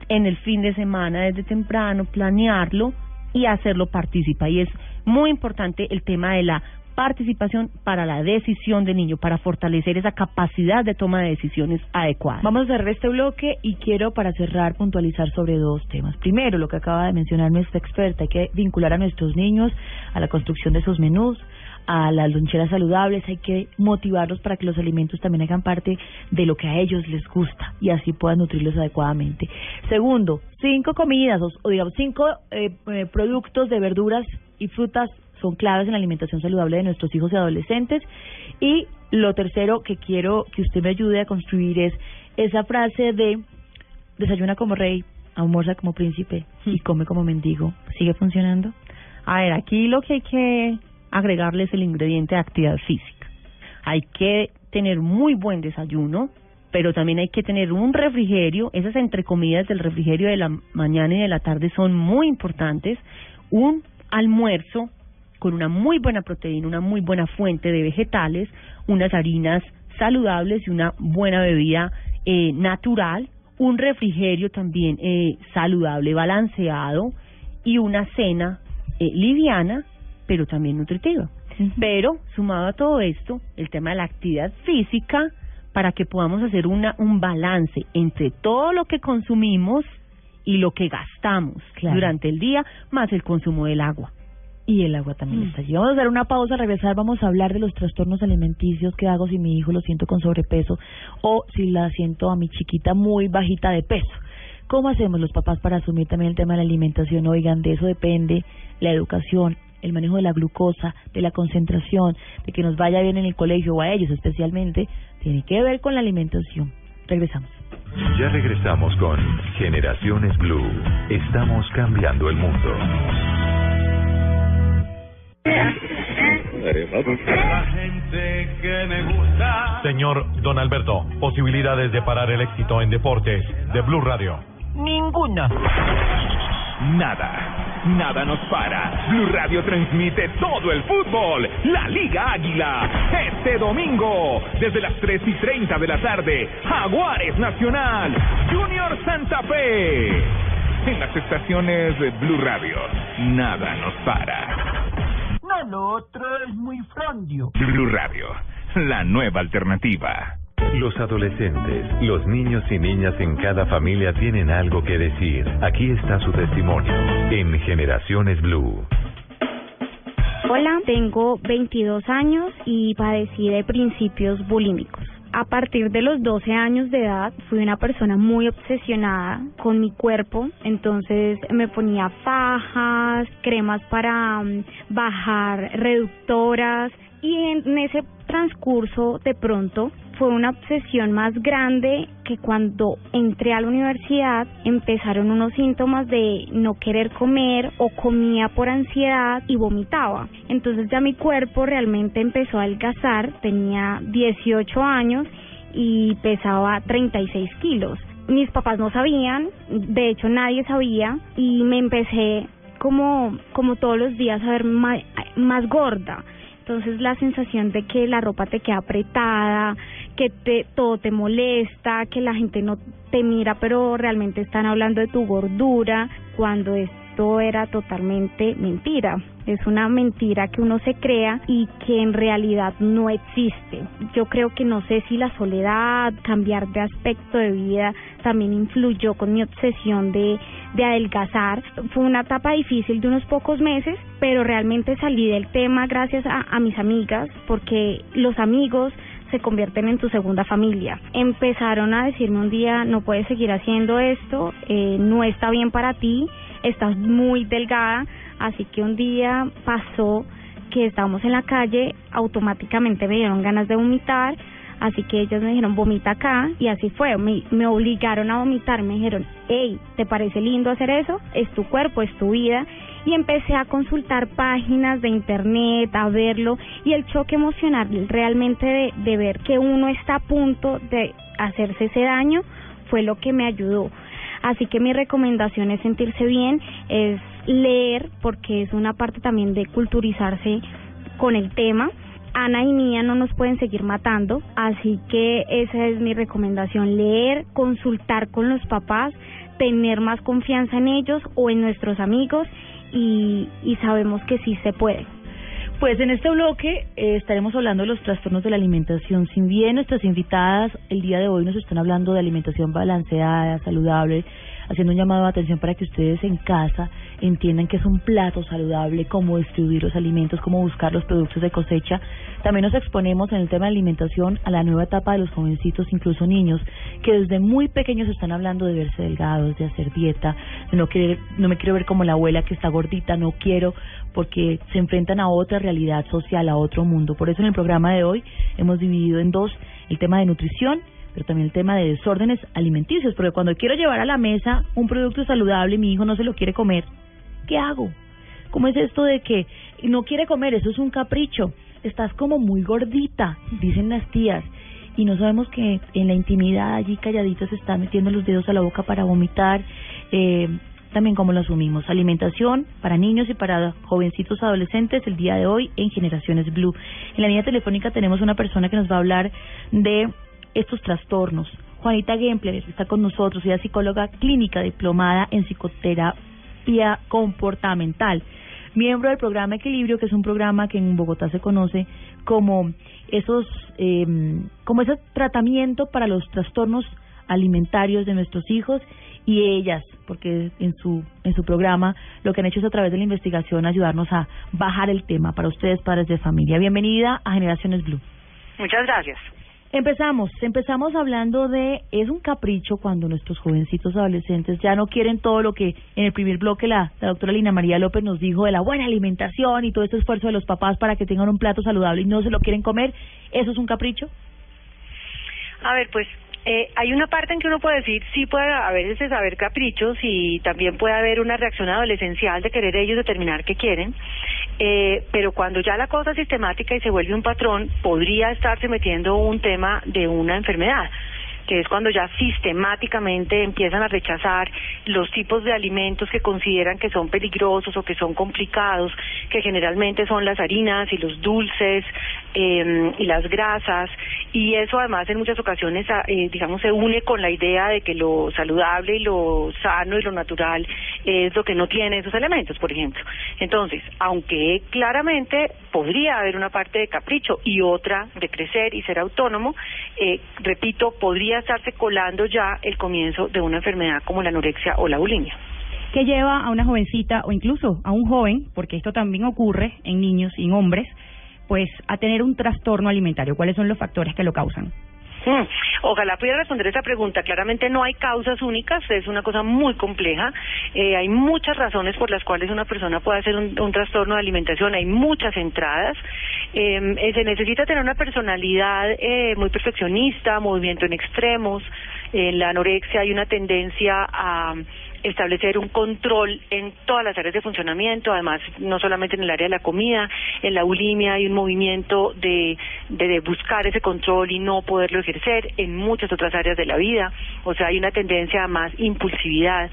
Speaker 6: en el fin de semana desde temprano, planearlo y hacerlo participa y es muy importante el tema de la participación para la decisión del niño, para fortalecer esa capacidad de toma de decisiones adecuadas.
Speaker 5: Vamos a cerrar este bloque y quiero para cerrar puntualizar sobre dos temas. Primero, lo que acaba de mencionar nuestra experta, hay que vincular a nuestros niños a la construcción de esos menús, a las loncheras saludables, hay que motivarlos para que los alimentos también hagan parte de lo que a ellos les gusta y así puedan nutrirlos adecuadamente. Segundo, cinco comidas o, o digamos cinco eh, eh, productos de verduras y frutas son claves en la alimentación saludable de nuestros hijos y adolescentes. Y lo tercero que quiero que usted me ayude a construir es esa frase de desayuna como rey, almuerza como príncipe y come como mendigo. ¿Sigue funcionando?
Speaker 6: A ver, aquí lo que hay que agregarle es el ingrediente de actividad física. Hay que tener muy buen desayuno, pero también hay que tener un refrigerio. Esas entrecomidas del refrigerio de la mañana y de la tarde son muy importantes. Un almuerzo con una muy buena proteína, una muy buena fuente de vegetales, unas harinas saludables y una buena bebida eh, natural, un refrigerio también eh, saludable, balanceado y una cena eh, liviana, pero también nutritiva. Pero, sumado a todo esto, el tema de la actividad física, para que podamos hacer una, un balance entre todo lo que consumimos y lo que gastamos
Speaker 5: Claro.
Speaker 6: durante el día, más el consumo del agua.
Speaker 5: Y el agua también
Speaker 6: Mm.
Speaker 5: está allí. Vamos a hacer una pausa, regresar, vamos a hablar de los trastornos alimenticios, qué hago si mi hijo lo siento con sobrepeso o si la siento a mi chiquita muy bajita de peso. ¿Cómo hacemos los papás para asumir también el tema de la alimentación? Oigan, de eso depende la educación, el manejo de la glucosa, de la concentración, de que nos vaya bien en el colegio o a ellos especialmente, tiene que ver con la alimentación. Regresamos.
Speaker 8: Ya regresamos con Generaciones Blue. Estamos cambiando el mundo.
Speaker 9: La gente que me gusta.
Speaker 8: Señor Don Alberto, posibilidades de parar el éxito en deportes de Blue Radio.
Speaker 10: Ninguna. Nada. Nada nos para. Blue Radio transmite todo el fútbol. La Liga Águila. Este domingo, desde las 3 y 30 de la tarde. Jaguares Nacional. Junior Santa Fe. En las estaciones de Blue Radio. Nada nos para.
Speaker 7: No, lo otro es muy frondio.
Speaker 10: Blue Radio. La nueva alternativa.
Speaker 8: Los adolescentes, los niños y niñas en cada familia tienen algo que decir. Aquí está su testimonio en Generaciones Blue.
Speaker 11: Hola, tengo 22 años y padecí de principios bulímicos. A partir de los 12 años de edad fui una persona muy obsesionada con mi cuerpo, entonces me ponía fajas, cremas para mm, bajar reductoras y en ese transcurso de pronto fue una obsesión más grande que cuando entré a la universidad empezaron unos síntomas de no querer comer o comía por ansiedad y vomitaba. Entonces ya mi cuerpo realmente empezó a adelgazar, tenía 18 años y pesaba 36 kilos. Mis papás no sabían, de hecho nadie sabía y me empecé como, como todos los días a ver más gorda. Entonces la sensación de que la ropa te queda apretada, que te, todo te molesta, que la gente no te mira, pero realmente están hablando de tu gordura, cuando esto era totalmente mentira. Es una mentira que uno se crea y que en realidad no existe. Yo creo que no sé si la soledad, cambiar de aspecto de vida también influyó con mi obsesión de, de adelgazar. Fue una etapa difícil de unos pocos meses, pero realmente salí del tema gracias a, a mis amigas, porque los amigos se convierten en tu segunda familia. Empezaron a decirme un día, no puedes seguir haciendo esto, eh, no está bien para ti, estás muy delgada, así que un día pasó que estábamos en la calle, automáticamente me dieron ganas de vomitar, así que ellos me dijeron, vomita acá, y así fue, me, me obligaron a vomitar, me dijeron, hey, ¿te parece lindo hacer eso? Es tu cuerpo, es tu vida, y empecé a consultar páginas de internet, a verlo y el choque emocional realmente de, de ver que uno está a punto de hacerse ese daño fue lo que me ayudó. Así que mi recomendación es sentirse bien, es leer porque es una parte también de culturizarse con el tema. Ana y Mía no nos pueden seguir matando, así que esa es mi recomendación, leer, consultar con los papás, tener más confianza en ellos o en nuestros amigos y, y sabemos que sí se puede.
Speaker 5: Pues en este bloque eh, estaremos hablando de los trastornos de la alimentación. Si bien nuestras invitadas el día de hoy nos están hablando de alimentación balanceada, saludable, haciendo un llamado de atención para que ustedes en casa entiendan que es un plato saludable, cómo distribuir los alimentos, cómo buscar los productos de cosecha. También nos exponemos en el tema de alimentación a la nueva etapa de los jovencitos, incluso niños, que desde muy pequeños están hablando de verse delgados, de hacer dieta, de no querer, no me quiero ver como la abuela que está gordita, no quiero, porque se enfrentan a otra realidad social, a otro mundo. Por eso en el programa de hoy hemos dividido en dos el tema de nutrición pero también el tema de desórdenes alimenticios, porque cuando quiero llevar a la mesa un producto saludable y mi hijo no se lo quiere comer, ¿qué hago? ¿Cómo es esto de que no quiere comer? Eso es un capricho. Estás como muy gordita, dicen las tías. Y no sabemos que en la intimidad allí calladita se están metiendo los dedos a la boca para vomitar. Eh, también como lo asumimos. Alimentación para niños y para jovencitos adolescentes el día de hoy en Generaciones Blue. En la línea telefónica tenemos una persona que nos va a hablar de estos trastornos. Juanita Gempler está con nosotros, ella es psicóloga clínica diplomada en psicoterapia comportamental, miembro del programa Equilibrio, que es un programa que en Bogotá se conoce como esos, eh, como ese tratamiento para los trastornos alimentarios de nuestros hijos y ellas, porque en su en su programa lo que han hecho es a través de la investigación ayudarnos a bajar el tema para ustedes padres de familia. Bienvenida a Generaciones Blue.
Speaker 12: Muchas gracias.
Speaker 5: Empezamos, empezamos hablando de es un capricho cuando nuestros jovencitos adolescentes ya no quieren todo lo que en el primer bloque la, la doctora Lina María López nos dijo de la buena alimentación y todo este esfuerzo de los papás para que tengan un plato saludable y no se lo quieren comer, ¿eso es un capricho?
Speaker 12: A ver, pues eh, hay una parte en que uno puede decir, sí puede a veces haber caprichos y también puede haber una reacción adolescencial de querer ellos determinar qué quieren. Eh, pero cuando ya la cosa es sistemática y se vuelve un patrón, podría estarse metiendo un tema de una enfermedad que es cuando ya sistemáticamente empiezan a rechazar los tipos de alimentos que consideran que son peligrosos o que son complicados, que generalmente son las harinas y los dulces eh, y las grasas, y eso además en muchas ocasiones, ah, eh, digamos, se une con la idea de que lo saludable y lo sano y lo natural es lo que no tiene esos elementos, por ejemplo. Entonces, aunque claramente podría haber una parte de capricho y otra de crecer y ser autónomo, eh, repito, podría estarse colando ya el comienzo de una enfermedad como la anorexia o la bulimia.
Speaker 7: ¿Qué lleva a una jovencita o incluso a un joven, porque esto también ocurre en niños y en hombres, pues a tener un trastorno alimentario? ¿Cuáles son los factores que lo causan?
Speaker 12: Mm, Ojalá pudiera responder esa pregunta. Claramente no hay causas únicas, es una cosa muy compleja. Eh, hay muchas razones por las cuales una persona puede hacer un, trastorno de alimentación, hay muchas entradas. Eh, eh, se necesita tener una personalidad eh, muy perfeccionista, movimiento en extremos. En la anorexia hay una tendencia a establecer un control en todas las áreas de funcionamiento, además no solamente en el área de la comida, en la bulimia hay un movimiento de, de, de buscar ese control y no poderlo ejercer en muchas otras áreas de la vida, o sea, hay una tendencia a más impulsividad.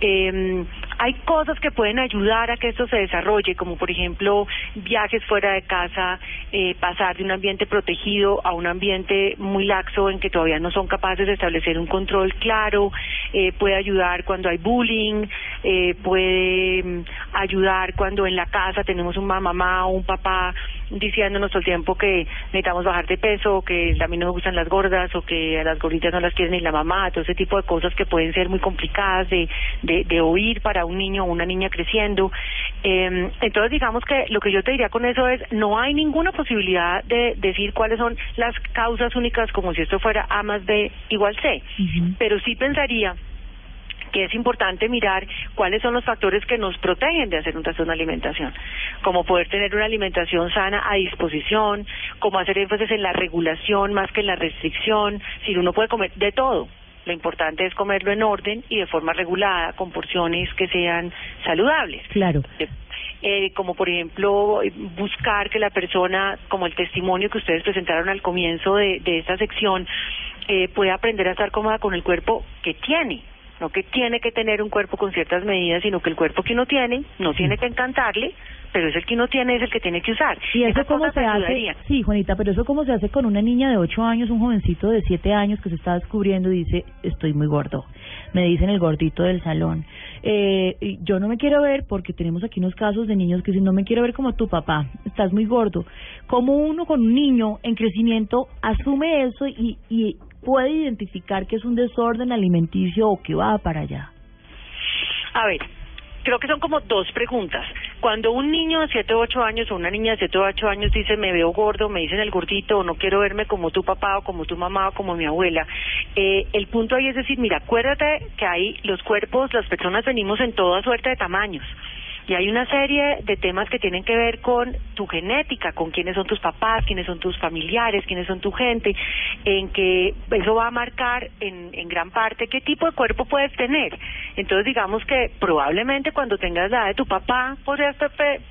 Speaker 12: Eh, hay cosas que pueden ayudar a que esto se desarrolle, como por ejemplo viajes fuera de casa, eh, pasar de un ambiente protegido a un ambiente muy laxo en que todavía no son capaces de establecer un control claro, eh, puede ayudar cuando hay bullying, eh, puede mm, ayudar cuando en la casa tenemos una mamá o un papá diciéndonos todo el tiempo que necesitamos bajar de peso, que a mí no me gustan las gordas o que a las gorditas no las quiere ni la mamá, todo ese tipo de cosas que pueden ser muy complicadas de, de, de oír para un niño o una niña creciendo. Eh, entonces digamos que lo que yo te diría con eso es no hay ninguna posibilidad de decir cuáles son las causas únicas como si esto fuera A más B igual C, pero sí pensaría que es importante mirar cuáles son los factores que nos protegen de hacer un trastorno de alimentación, como poder tener una alimentación sana a disposición, como hacer énfasis en la regulación más que en la restricción, si uno puede comer de todo. Lo importante es comerlo en orden y de forma regulada, con porciones que sean saludables.
Speaker 5: Claro.
Speaker 12: Eh, como por ejemplo buscar que la persona, como el testimonio que ustedes presentaron al comienzo de, de esta sección, eh, pueda aprender a estar cómoda con el cuerpo que tiene, no que tiene que tener un cuerpo con ciertas medidas, sino que el cuerpo que uno tiene no tiene que encantarle, pero es el que uno tiene, es el que tiene que usar.
Speaker 5: ¿Y eso
Speaker 12: Esas
Speaker 5: cómo se hace? Sí, Juanita, pero eso cómo se hace con una niña de 8 años, un jovencito de 7 años que se está descubriendo y dice, estoy muy gordo. Me dicen el gordito del salón. Eh, yo no me quiero ver porque tenemos aquí unos casos de niños que dicen, no me quiero ver como tu papá, estás muy gordo. ¿Cómo uno con un niño en crecimiento asume eso y, y puede identificar que es un desorden alimenticio o que va para allá?
Speaker 12: A ver, creo que son como dos preguntas. Cuando un niño de 7 o 8 años o una niña de 7 o 8 años dice me veo gordo, me dicen el gordito o no quiero verme como tu papá o como tu mamá o como mi abuela, eh, el punto ahí es decir, mira, acuérdate que ahí los cuerpos, las personas venimos en toda suerte de tamaños. Y hay una serie de temas que tienen que ver con tu genética, con quiénes son tus papás, quiénes son tus familiares, quiénes son tu gente, en que eso va a marcar en, en gran parte qué tipo de cuerpo puedes tener. Entonces digamos que probablemente cuando tengas la edad de tu papá podrías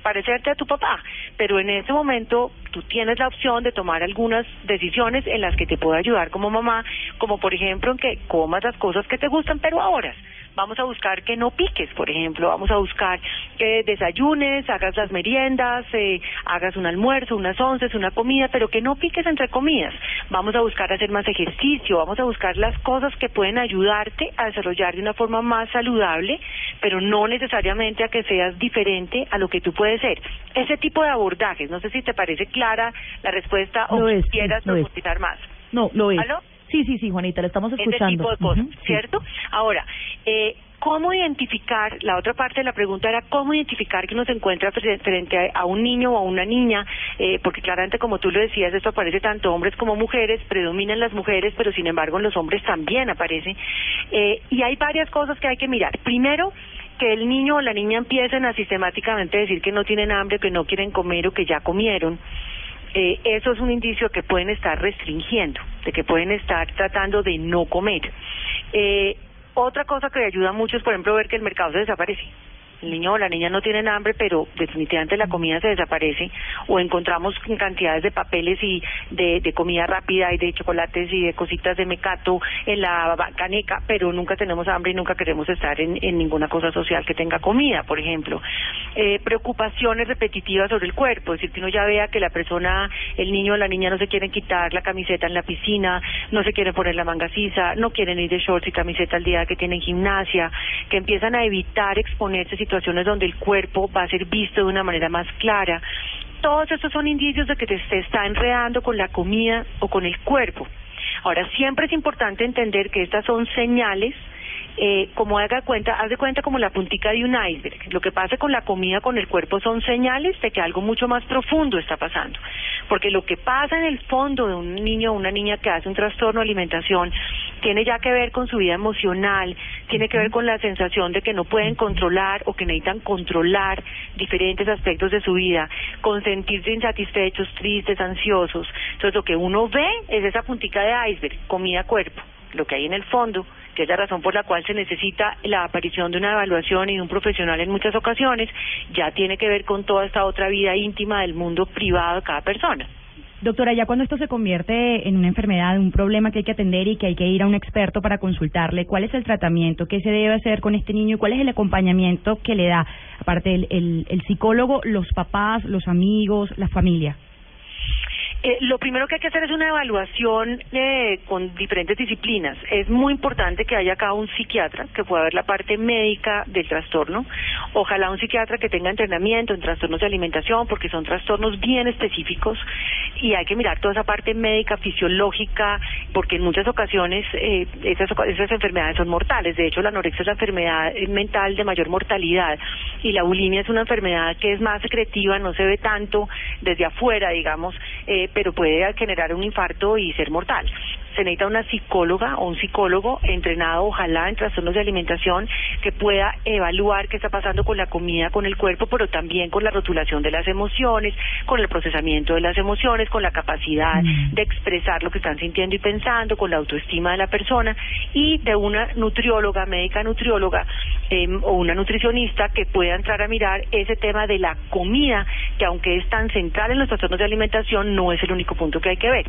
Speaker 12: parecerte a tu papá, pero en ese momento tú tienes la opción de tomar algunas decisiones en las que te puede ayudar como mamá, como por ejemplo en que comas las cosas que te gustan, pero a horas. Vamos a buscar que no piques, por ejemplo, vamos a buscar que desayunes, hagas las meriendas, eh, hagas un almuerzo, unas onces, una comida, pero que no piques entre comidas. Vamos a buscar hacer más ejercicio, vamos a buscar las cosas que pueden ayudarte a desarrollar de una forma más saludable, pero no necesariamente a que seas diferente a lo que tú puedes ser. Ese tipo de abordajes, no sé si te parece clara la respuesta o
Speaker 5: es,
Speaker 12: quieras profundizar más.
Speaker 5: No, lo es.
Speaker 12: ¿Aló?
Speaker 5: Sí, sí, sí, Juanita, le estamos
Speaker 12: ese
Speaker 5: escuchando.
Speaker 12: tipo de cosas. ¿cierto? Ahora, eh, ¿cómo identificar? La otra parte de la pregunta era cómo identificar que uno se encuentra fre- frente a, a un niño o a una niña, eh, porque claramente como tú lo decías, esto aparece tanto hombres como mujeres, predominan las mujeres, pero sin embargo en los hombres también aparece. Eh, y hay varias cosas que hay que mirar. Primero, que el niño o la niña empiecen a sistemáticamente decir que no tienen hambre, que no quieren comer o que ya comieron eh, eso es un indicio que pueden estar restringiendo, de que pueden estar tratando de no comer. Eh, otra cosa que ayuda mucho es, por ejemplo, ver que el mercado se desaparece. El niño o la niña no tienen hambre, pero definitivamente la comida se desaparece o encontramos cantidades de papeles y de, de comida rápida y de chocolates y de cositas de mecato en la caneca, pero nunca tenemos hambre y nunca queremos estar en, ninguna cosa social que tenga comida, por ejemplo. Eh, preocupaciones repetitivas sobre el cuerpo, es decir, que uno ya vea que la persona, el niño o la niña no se quieren quitar la camiseta en la piscina, no se quieren poner la manga sisa, no quieren ir de shorts y camiseta al día que tienen gimnasia, que empiezan a evitar exponerse a situaciones donde el cuerpo va a ser visto de una manera más clara. Todos estos son indicios de que te, se está enredando con la comida o con el cuerpo. Ahora, siempre es importante entender que estas son señales eh, como haga cuenta, haz de cuenta como la puntica de un iceberg. Lo que pasa con la comida, con el cuerpo, son señales de que algo mucho más profundo está pasando. Porque lo que pasa en el fondo de un niño o una niña que hace un trastorno de alimentación tiene ya que ver con su vida emocional, tiene que ver con la sensación de que no pueden controlar o que necesitan controlar diferentes aspectos de su vida, con sentirse insatisfechos, tristes, ansiosos. Entonces lo que uno ve es esa puntica de iceberg, comida-cuerpo, lo que hay en el fondo que es la razón por la cual se necesita la aparición de una evaluación y de un profesional en muchas ocasiones, ya tiene que ver con toda esta otra vida íntima del mundo privado de cada persona.
Speaker 7: Doctora, ya cuando esto se convierte en una enfermedad, un problema que hay que atender y que hay que ir a un experto para consultarle, ¿cuál es el tratamiento? ¿Qué se debe hacer con este niño? ¿Y cuál es el acompañamiento que le da, aparte el, el, el psicólogo, los papás, los amigos, la familia?
Speaker 12: Eh, lo primero que hay que hacer es una evaluación eh, con diferentes disciplinas. Es muy importante que haya acá un psiquiatra que pueda ver la parte médica del trastorno. Ojalá un psiquiatra que tenga entrenamiento en trastornos de alimentación, porque son trastornos bien específicos y hay que mirar toda esa parte médica, fisiológica, porque en muchas ocasiones eh, esas, esas enfermedades son mortales. De hecho, la anorexia es la enfermedad mental de mayor mortalidad y la bulimia es una enfermedad que es más secretiva, no se ve tanto desde afuera, digamos. Eh, pero puede generar un infarto y ser mortal. Se necesita una psicóloga o un psicólogo entrenado, ojalá, en trastornos de alimentación, que pueda evaluar qué está pasando con la comida, con el cuerpo, pero también con la rotulación de las emociones, con el procesamiento de las emociones, con la capacidad
Speaker 5: Mm.
Speaker 12: de expresar lo que están sintiendo y pensando, con la autoestima de la persona y de una nutrióloga, médica nutrióloga eh, o una nutricionista que pueda entrar a mirar ese tema de la comida, que aunque es tan central en los trastornos de alimentación, no es el único punto que hay que ver.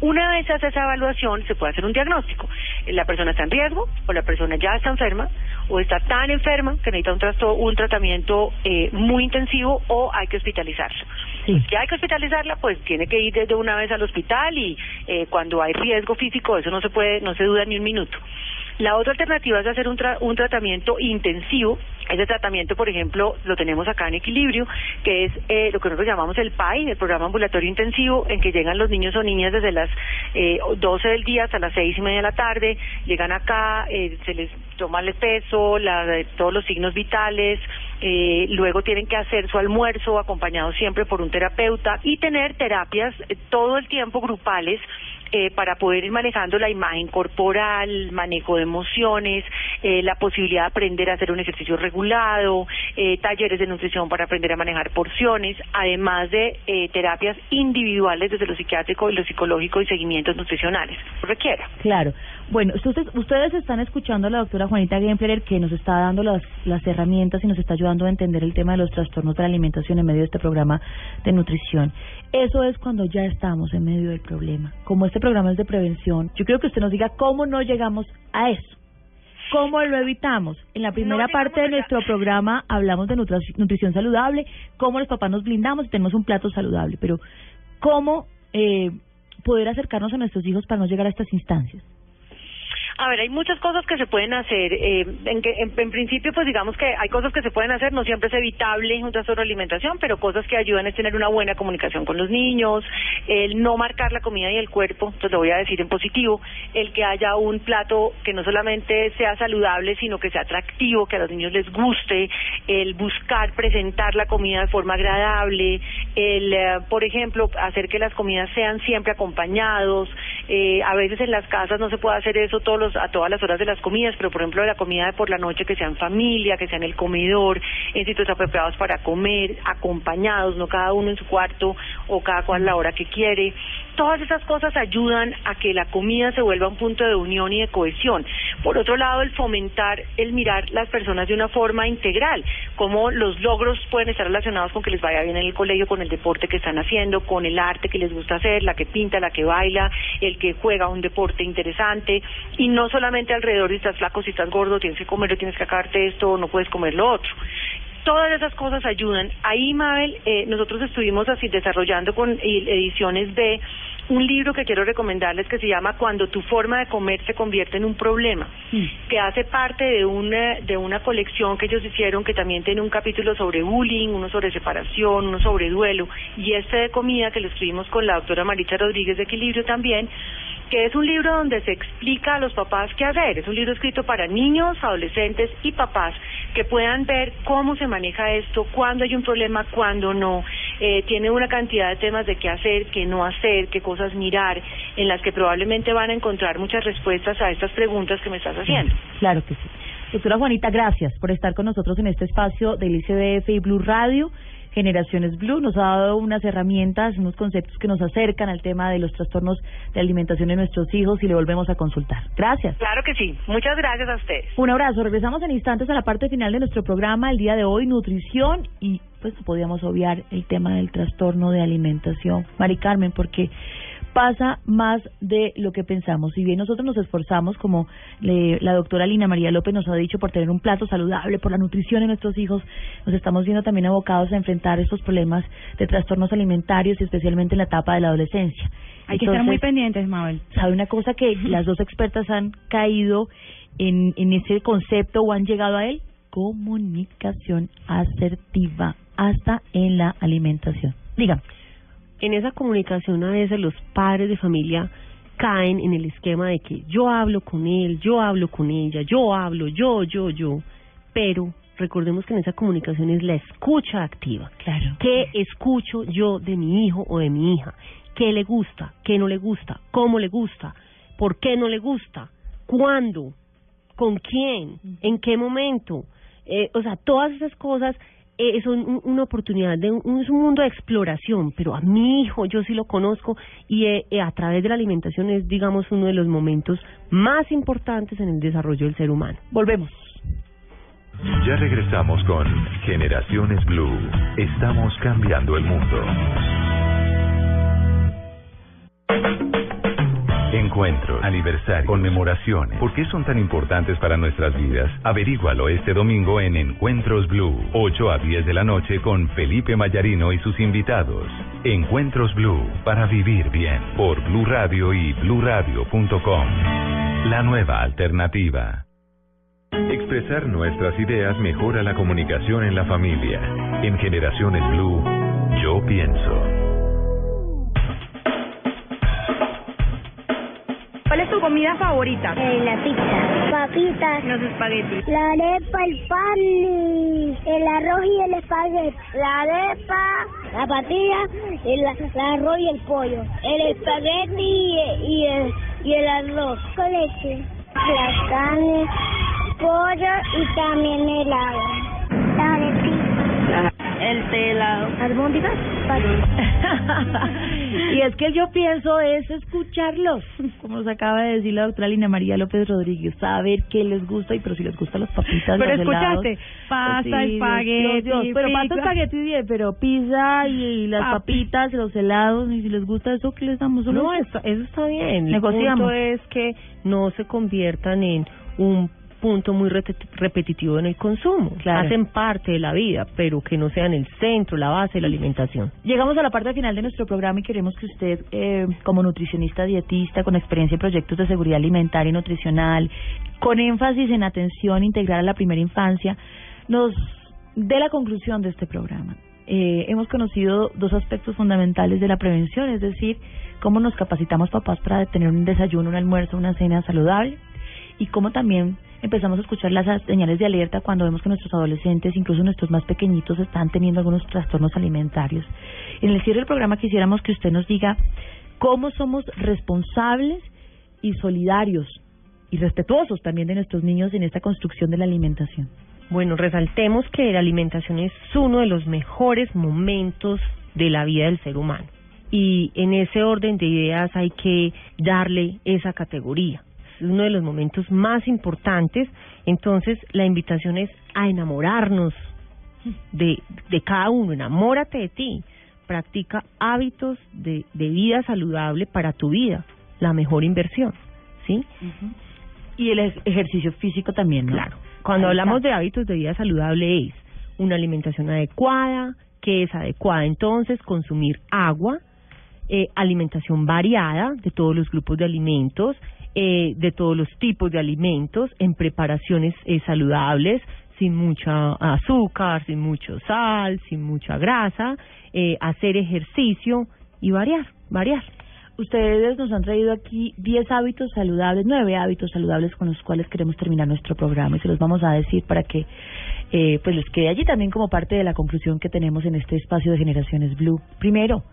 Speaker 12: Una vez hace esa evaluación, se puede hacer un diagnóstico. La persona está en riesgo, o la persona ya está enferma, o está tan enferma que necesita un, trasto- un tratamiento eh, muy intensivo, o hay que hospitalizarla. Si hay que hospitalizarla, pues tiene que ir desde una vez al hospital y eh, cuando hay riesgo físico, eso no se puede, no se duda ni un minuto. La otra alternativa es hacer un, tra- un tratamiento intensivo. Ese tratamiento, por ejemplo, lo tenemos acá en Equilibrio, que es eh, lo que nosotros llamamos el PAI, el Programa Ambulatorio Intensivo, en que llegan los niños o niñas desde las eh, 12 del día hasta las seis y media de la tarde, llegan acá, eh, se les toma el peso, la, todos los signos vitales, eh, luego tienen que hacer su almuerzo acompañado siempre por un terapeuta y tener terapias eh, todo el tiempo grupales eh, para poder ir manejando la imagen corporal, manejo de emociones, eh, la posibilidad de aprender a hacer un ejercicio regulado, eh, talleres de nutrición para aprender a manejar porciones, además de eh, terapias individuales desde lo psiquiátrico y lo psicológico y seguimientos nutricionales, requiera.
Speaker 5: Claro. Bueno, ustedes, ustedes están escuchando a la doctora Juanita Gempler que nos está dando las, las herramientas y nos está ayudando a entender el tema de los trastornos de la alimentación en medio de este programa de nutrición. Eso es cuando ya estamos en medio del problema. Como este programa es de prevención, yo creo que usted nos diga cómo no llegamos a eso. ¿Cómo lo evitamos? En la primera parte de nuestro programa hablamos de nutri- nutrición saludable, cómo los papás nos blindamos y tenemos un plato saludable, pero ¿cómo eh, poder acercarnos a nuestros hijos para no llegar a estas instancias?
Speaker 12: A ver, hay muchas cosas que se pueden hacer. Eh, en, que, en, principio, pues digamos que hay cosas que se pueden hacer, no siempre es evitable un trastorno de alimentación, pero cosas que ayudan es tener una buena comunicación con los niños, el no marcar la comida y el cuerpo, entonces lo voy a decir en positivo, el que haya un plato que no solamente sea saludable, sino que sea atractivo, que a los niños les guste, el buscar presentar la comida de forma agradable, el, eh, por ejemplo, hacer que las comidas sean siempre acompañados, eh, a veces en las casas no se puede hacer eso todos los, a todas las horas de las comidas, pero por ejemplo la comida de por la noche que sea en familia, que sea en el comedor, en sitios apropiados para comer, acompañados, no cada uno en su cuarto o cada cual la hora que quiere. Todas esas cosas ayudan a que la comida se vuelva un punto de unión y de cohesión, Por otro lado, el fomentar el mirar las personas de una forma integral, cómo los logros pueden estar relacionados con que les vaya bien en el colegio, con el deporte que están haciendo, con el arte que les gusta hacer, la que pinta, la que baila, el que juega un deporte interesante, y no solamente alrededor si estás flaco, si estás gordo, tienes que comer o tienes que acabarte esto, no puedes comer lo otro todas esas cosas ayudan. Ahí, Mabel, eh, nosotros estuvimos así desarrollando con ediciones B un libro que quiero recomendarles que se llama Cuando tu forma de comer se convierte en un problema, que hace parte de una, de una colección que ellos hicieron que también tiene un capítulo sobre bullying, uno sobre separación, uno sobre duelo, y este de comida que lo escribimos con la doctora Marita Rodríguez de Equilibrio también, que es un libro donde se explica a los papás qué hacer. Es un libro escrito para niños, adolescentes y papás que puedan ver cómo se maneja esto, cuándo hay un problema, cuándo no. Eh, tiene una cantidad de temas de qué hacer, qué no hacer, qué cosas mirar, en las que probablemente van a encontrar muchas respuestas a estas preguntas que me estás haciendo.
Speaker 5: Claro que sí. Doctora Juanita, gracias por estar con nosotros en este espacio del ICBF y Blue Radio. Generaciones Blue nos ha dado unas herramientas, unos conceptos que nos acercan al tema de los trastornos de alimentación de nuestros hijos y le volvemos a consultar. Gracias.
Speaker 12: Claro que sí. Muchas gracias a ustedes.
Speaker 5: Un abrazo. Regresamos en instantes a la parte final de nuestro programa el día de hoy, nutrición y pues podíamos obviar el tema del trastorno de alimentación. Mari Carmen, porque pasa más de lo que pensamos. Si bien nosotros nos esforzamos, como la doctora Lina María López nos ha dicho, por tener un plato saludable, por la nutrición de nuestros hijos, nos estamos viendo también abocados a enfrentar estos problemas de trastornos alimentarios y especialmente en la etapa de la adolescencia.
Speaker 7: Hay que estar muy pendientes, Mabel.
Speaker 5: ¿Sabe una cosa que las dos expertas han caído en, en ese concepto o han llegado a él? Comunicación asertiva hasta en la alimentación. Dígame
Speaker 6: en esa comunicación a veces los padres de familia caen en el esquema de que yo hablo con él, yo hablo con ella, yo hablo, yo, yo, yo, pero recordemos que en esa comunicación es la escucha activa.
Speaker 5: Claro.
Speaker 6: ¿Qué escucho yo de mi hijo o de mi hija? ¿Qué le gusta? ¿Qué no le gusta? ¿Cómo le gusta? ¿Por qué no le gusta? ¿Cuándo? ¿Con quién? ¿En qué momento? Eh, o sea, todas esas cosas es una oportunidad, de un, es un mundo de exploración, pero a mi hijo yo sí lo conozco y eh, eh, a través de la alimentación es, digamos, uno de los momentos más importantes en el desarrollo del ser humano.
Speaker 5: Volvemos.
Speaker 8: Ya regresamos con Generaciones Blue. Estamos cambiando el mundo. Encuentros, aniversarios, conmemoraciones. ¿Por qué son tan importantes para nuestras vidas? Averígualo este domingo en Encuentros Blue, 8 a 10 de la noche con Felipe Mayarino y sus invitados. Encuentros Blue, para vivir bien, por Blue Radio y bluradio.com. La nueva alternativa. Expresar nuestras ideas mejora la comunicación en la familia. En Generaciones Blue, yo pienso.
Speaker 13: ¿Cuál es tu comida favorita?
Speaker 14: Eh, la pizza. Papitas.
Speaker 13: Los espaguetis.
Speaker 14: La arepa, el pan, el arroz y el espagueti. La arepa, la patilla, el, arroz y el pollo. El espagueti y, el, y el arroz. Con leche. Las carnes, pollo y también helado. La arepita
Speaker 13: el telado.
Speaker 14: ¿Albóndigas?
Speaker 5: Y es que yo pienso es escucharlos, como nos acaba de decir la doctora Lina María López Rodríguez, saber qué les gusta y pero si les gustan los papitas,
Speaker 7: Pero
Speaker 5: los
Speaker 7: escuchaste,
Speaker 5: helados,
Speaker 7: pasta, espagueti,
Speaker 5: pero pasta, espagueti bien, pero pizza y, las papitas, los helados, y si les gusta eso, ¿qué les damos?
Speaker 6: No, eso, eso está bien.
Speaker 5: Negociamos.
Speaker 6: El punto es que no se conviertan en un punto muy repetitivo en el consumo. Hacen parte de la vida, pero que no sean el centro, la base de la alimentación.
Speaker 5: Llegamos a la parte final de nuestro programa y queremos que usted, eh, como nutricionista dietista, con experiencia en proyectos de seguridad alimentaria y nutricional, con énfasis en atención integral a la primera infancia, nos dé la conclusión de este programa. Eh, hemos conocido dos aspectos fundamentales de la prevención, es decir, cómo nos capacitamos papás para tener un desayuno, un almuerzo, una cena saludable y cómo también empezamos a escuchar las señales de alerta cuando vemos que nuestros adolescentes, incluso nuestros más pequeñitos, están teniendo algunos trastornos alimentarios. En el cierre del programa quisiéramos que usted nos diga cómo somos responsables y solidarios y respetuosos también de nuestros niños en esta construcción de la alimentación.
Speaker 6: Bueno, resaltemos que la alimentación es uno de los mejores momentos de la vida del ser humano. Y en ese orden de ideas hay que darle esa categoría uno de los momentos más importantes. Entonces, la invitación es a enamorarnos de, de cada uno, enamórate de ti, practica hábitos de, de vida saludable para tu vida, la mejor inversión, ¿sí?
Speaker 5: Y el ej- ejercicio físico también, ¿no?
Speaker 6: Claro. Cuando hablamos de hábitos de vida saludable es una alimentación adecuada, que es adecuada entonces consumir agua, eh, alimentación variada de todos los grupos de alimentos, eh, de todos los tipos de alimentos, en preparaciones eh, saludables, sin mucha azúcar, sin mucho sal, sin mucha grasa, eh, hacer ejercicio y variar, variar.
Speaker 5: Ustedes nos han traído aquí 10 hábitos saludables, 9 hábitos saludables con los cuales queremos terminar nuestro programa y se los vamos a decir para que eh, pues les quede allí también como parte de la conclusión que tenemos en este espacio de Generaciones Blue. Primero,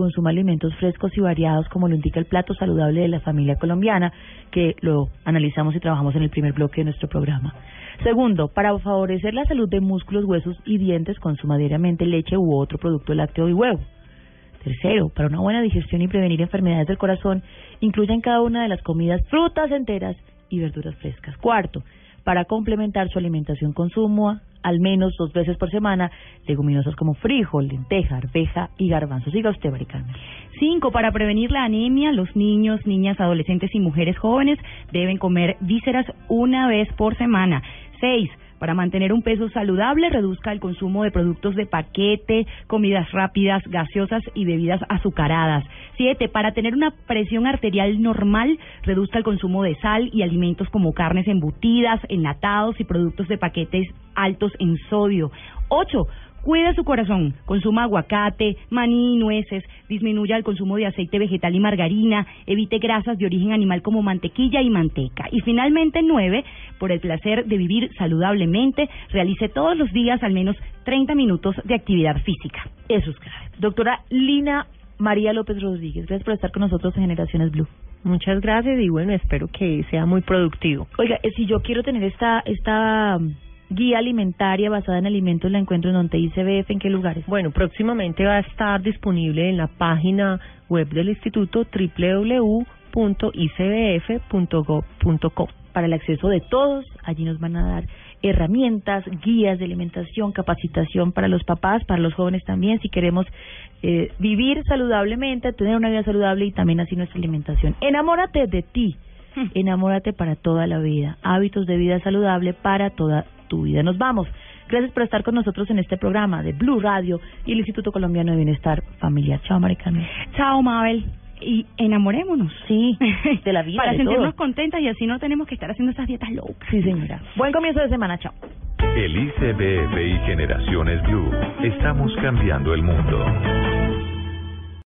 Speaker 5: consuma alimentos frescos y variados como lo indica el plato saludable de la familia colombiana, que lo analizamos y trabajamos en el primer bloque de nuestro programa. Segundo, para favorecer la salud de músculos, huesos y dientes, consuma diariamente leche u otro producto lácteo y huevo. Tercero, para una buena digestión y prevenir enfermedades del corazón, incluya en cada una de las comidas frutas enteras y verduras frescas. Cuarto, para complementar su alimentación, consuma al menos dos veces por semana leguminosas como frijol, lenteja, arveja y garbanzo. Siga usted, Maricarmen.
Speaker 7: Cinco, para prevenir la anemia, los niños, niñas, adolescentes y mujeres jóvenes deben comer vísceras una vez por semana. Seis, para mantener un peso saludable, reduzca el consumo de productos de paquete, comidas rápidas, gaseosas y bebidas azucaradas. Siete, para tener una presión arterial normal, reduzca el consumo de sal y alimentos como carnes embutidas, enlatados y productos de paquetes altos en sodio. Ocho, Cuide su corazón, consuma aguacate, maní y nueces, disminuya el consumo de aceite vegetal y margarina, evite grasas de origen animal como mantequilla y manteca. Y finalmente, nueve, por el placer de vivir saludablemente, realice todos los días al menos 30 minutos de actividad física.
Speaker 5: Eso es clave. Doctora Lina María López Rodríguez, gracias por estar con nosotros en Generaciones Blue.
Speaker 6: Muchas gracias y bueno, espero que sea muy productivo.
Speaker 5: Oiga, eh, si yo quiero tener esta esta guía alimentaria basada en alimentos, la encuentro en donde ICBF, ¿en qué lugares?
Speaker 6: Bueno, próximamente va a estar disponible en la página web del instituto www.icbf.gov.co.
Speaker 5: Para el acceso de todos, allí nos van a dar herramientas, guías de alimentación, capacitación para los papás, para los jóvenes también, si queremos eh, vivir saludablemente, tener una vida saludable y también así nuestra alimentación. Enamórate de ti, [laughs] enamórate para toda la vida, hábitos de vida saludable para toda tu vida. Nos vamos. Gracias por estar con nosotros en este programa de Blue Radio y el Instituto Colombiano de Bienestar Familiar. Chao, Maricano.
Speaker 7: Chao, Mabel. Y enamorémonos.
Speaker 5: Sí, [laughs] de la vida,
Speaker 7: Para
Speaker 5: de
Speaker 7: sentirnos
Speaker 5: todo.
Speaker 7: contentas y así no tenemos que estar haciendo esas dietas locas.
Speaker 5: Sí, señora. Buen comienzo de semana. Chao.
Speaker 8: El ICBF y Generaciones Blue. Estamos cambiando el mundo.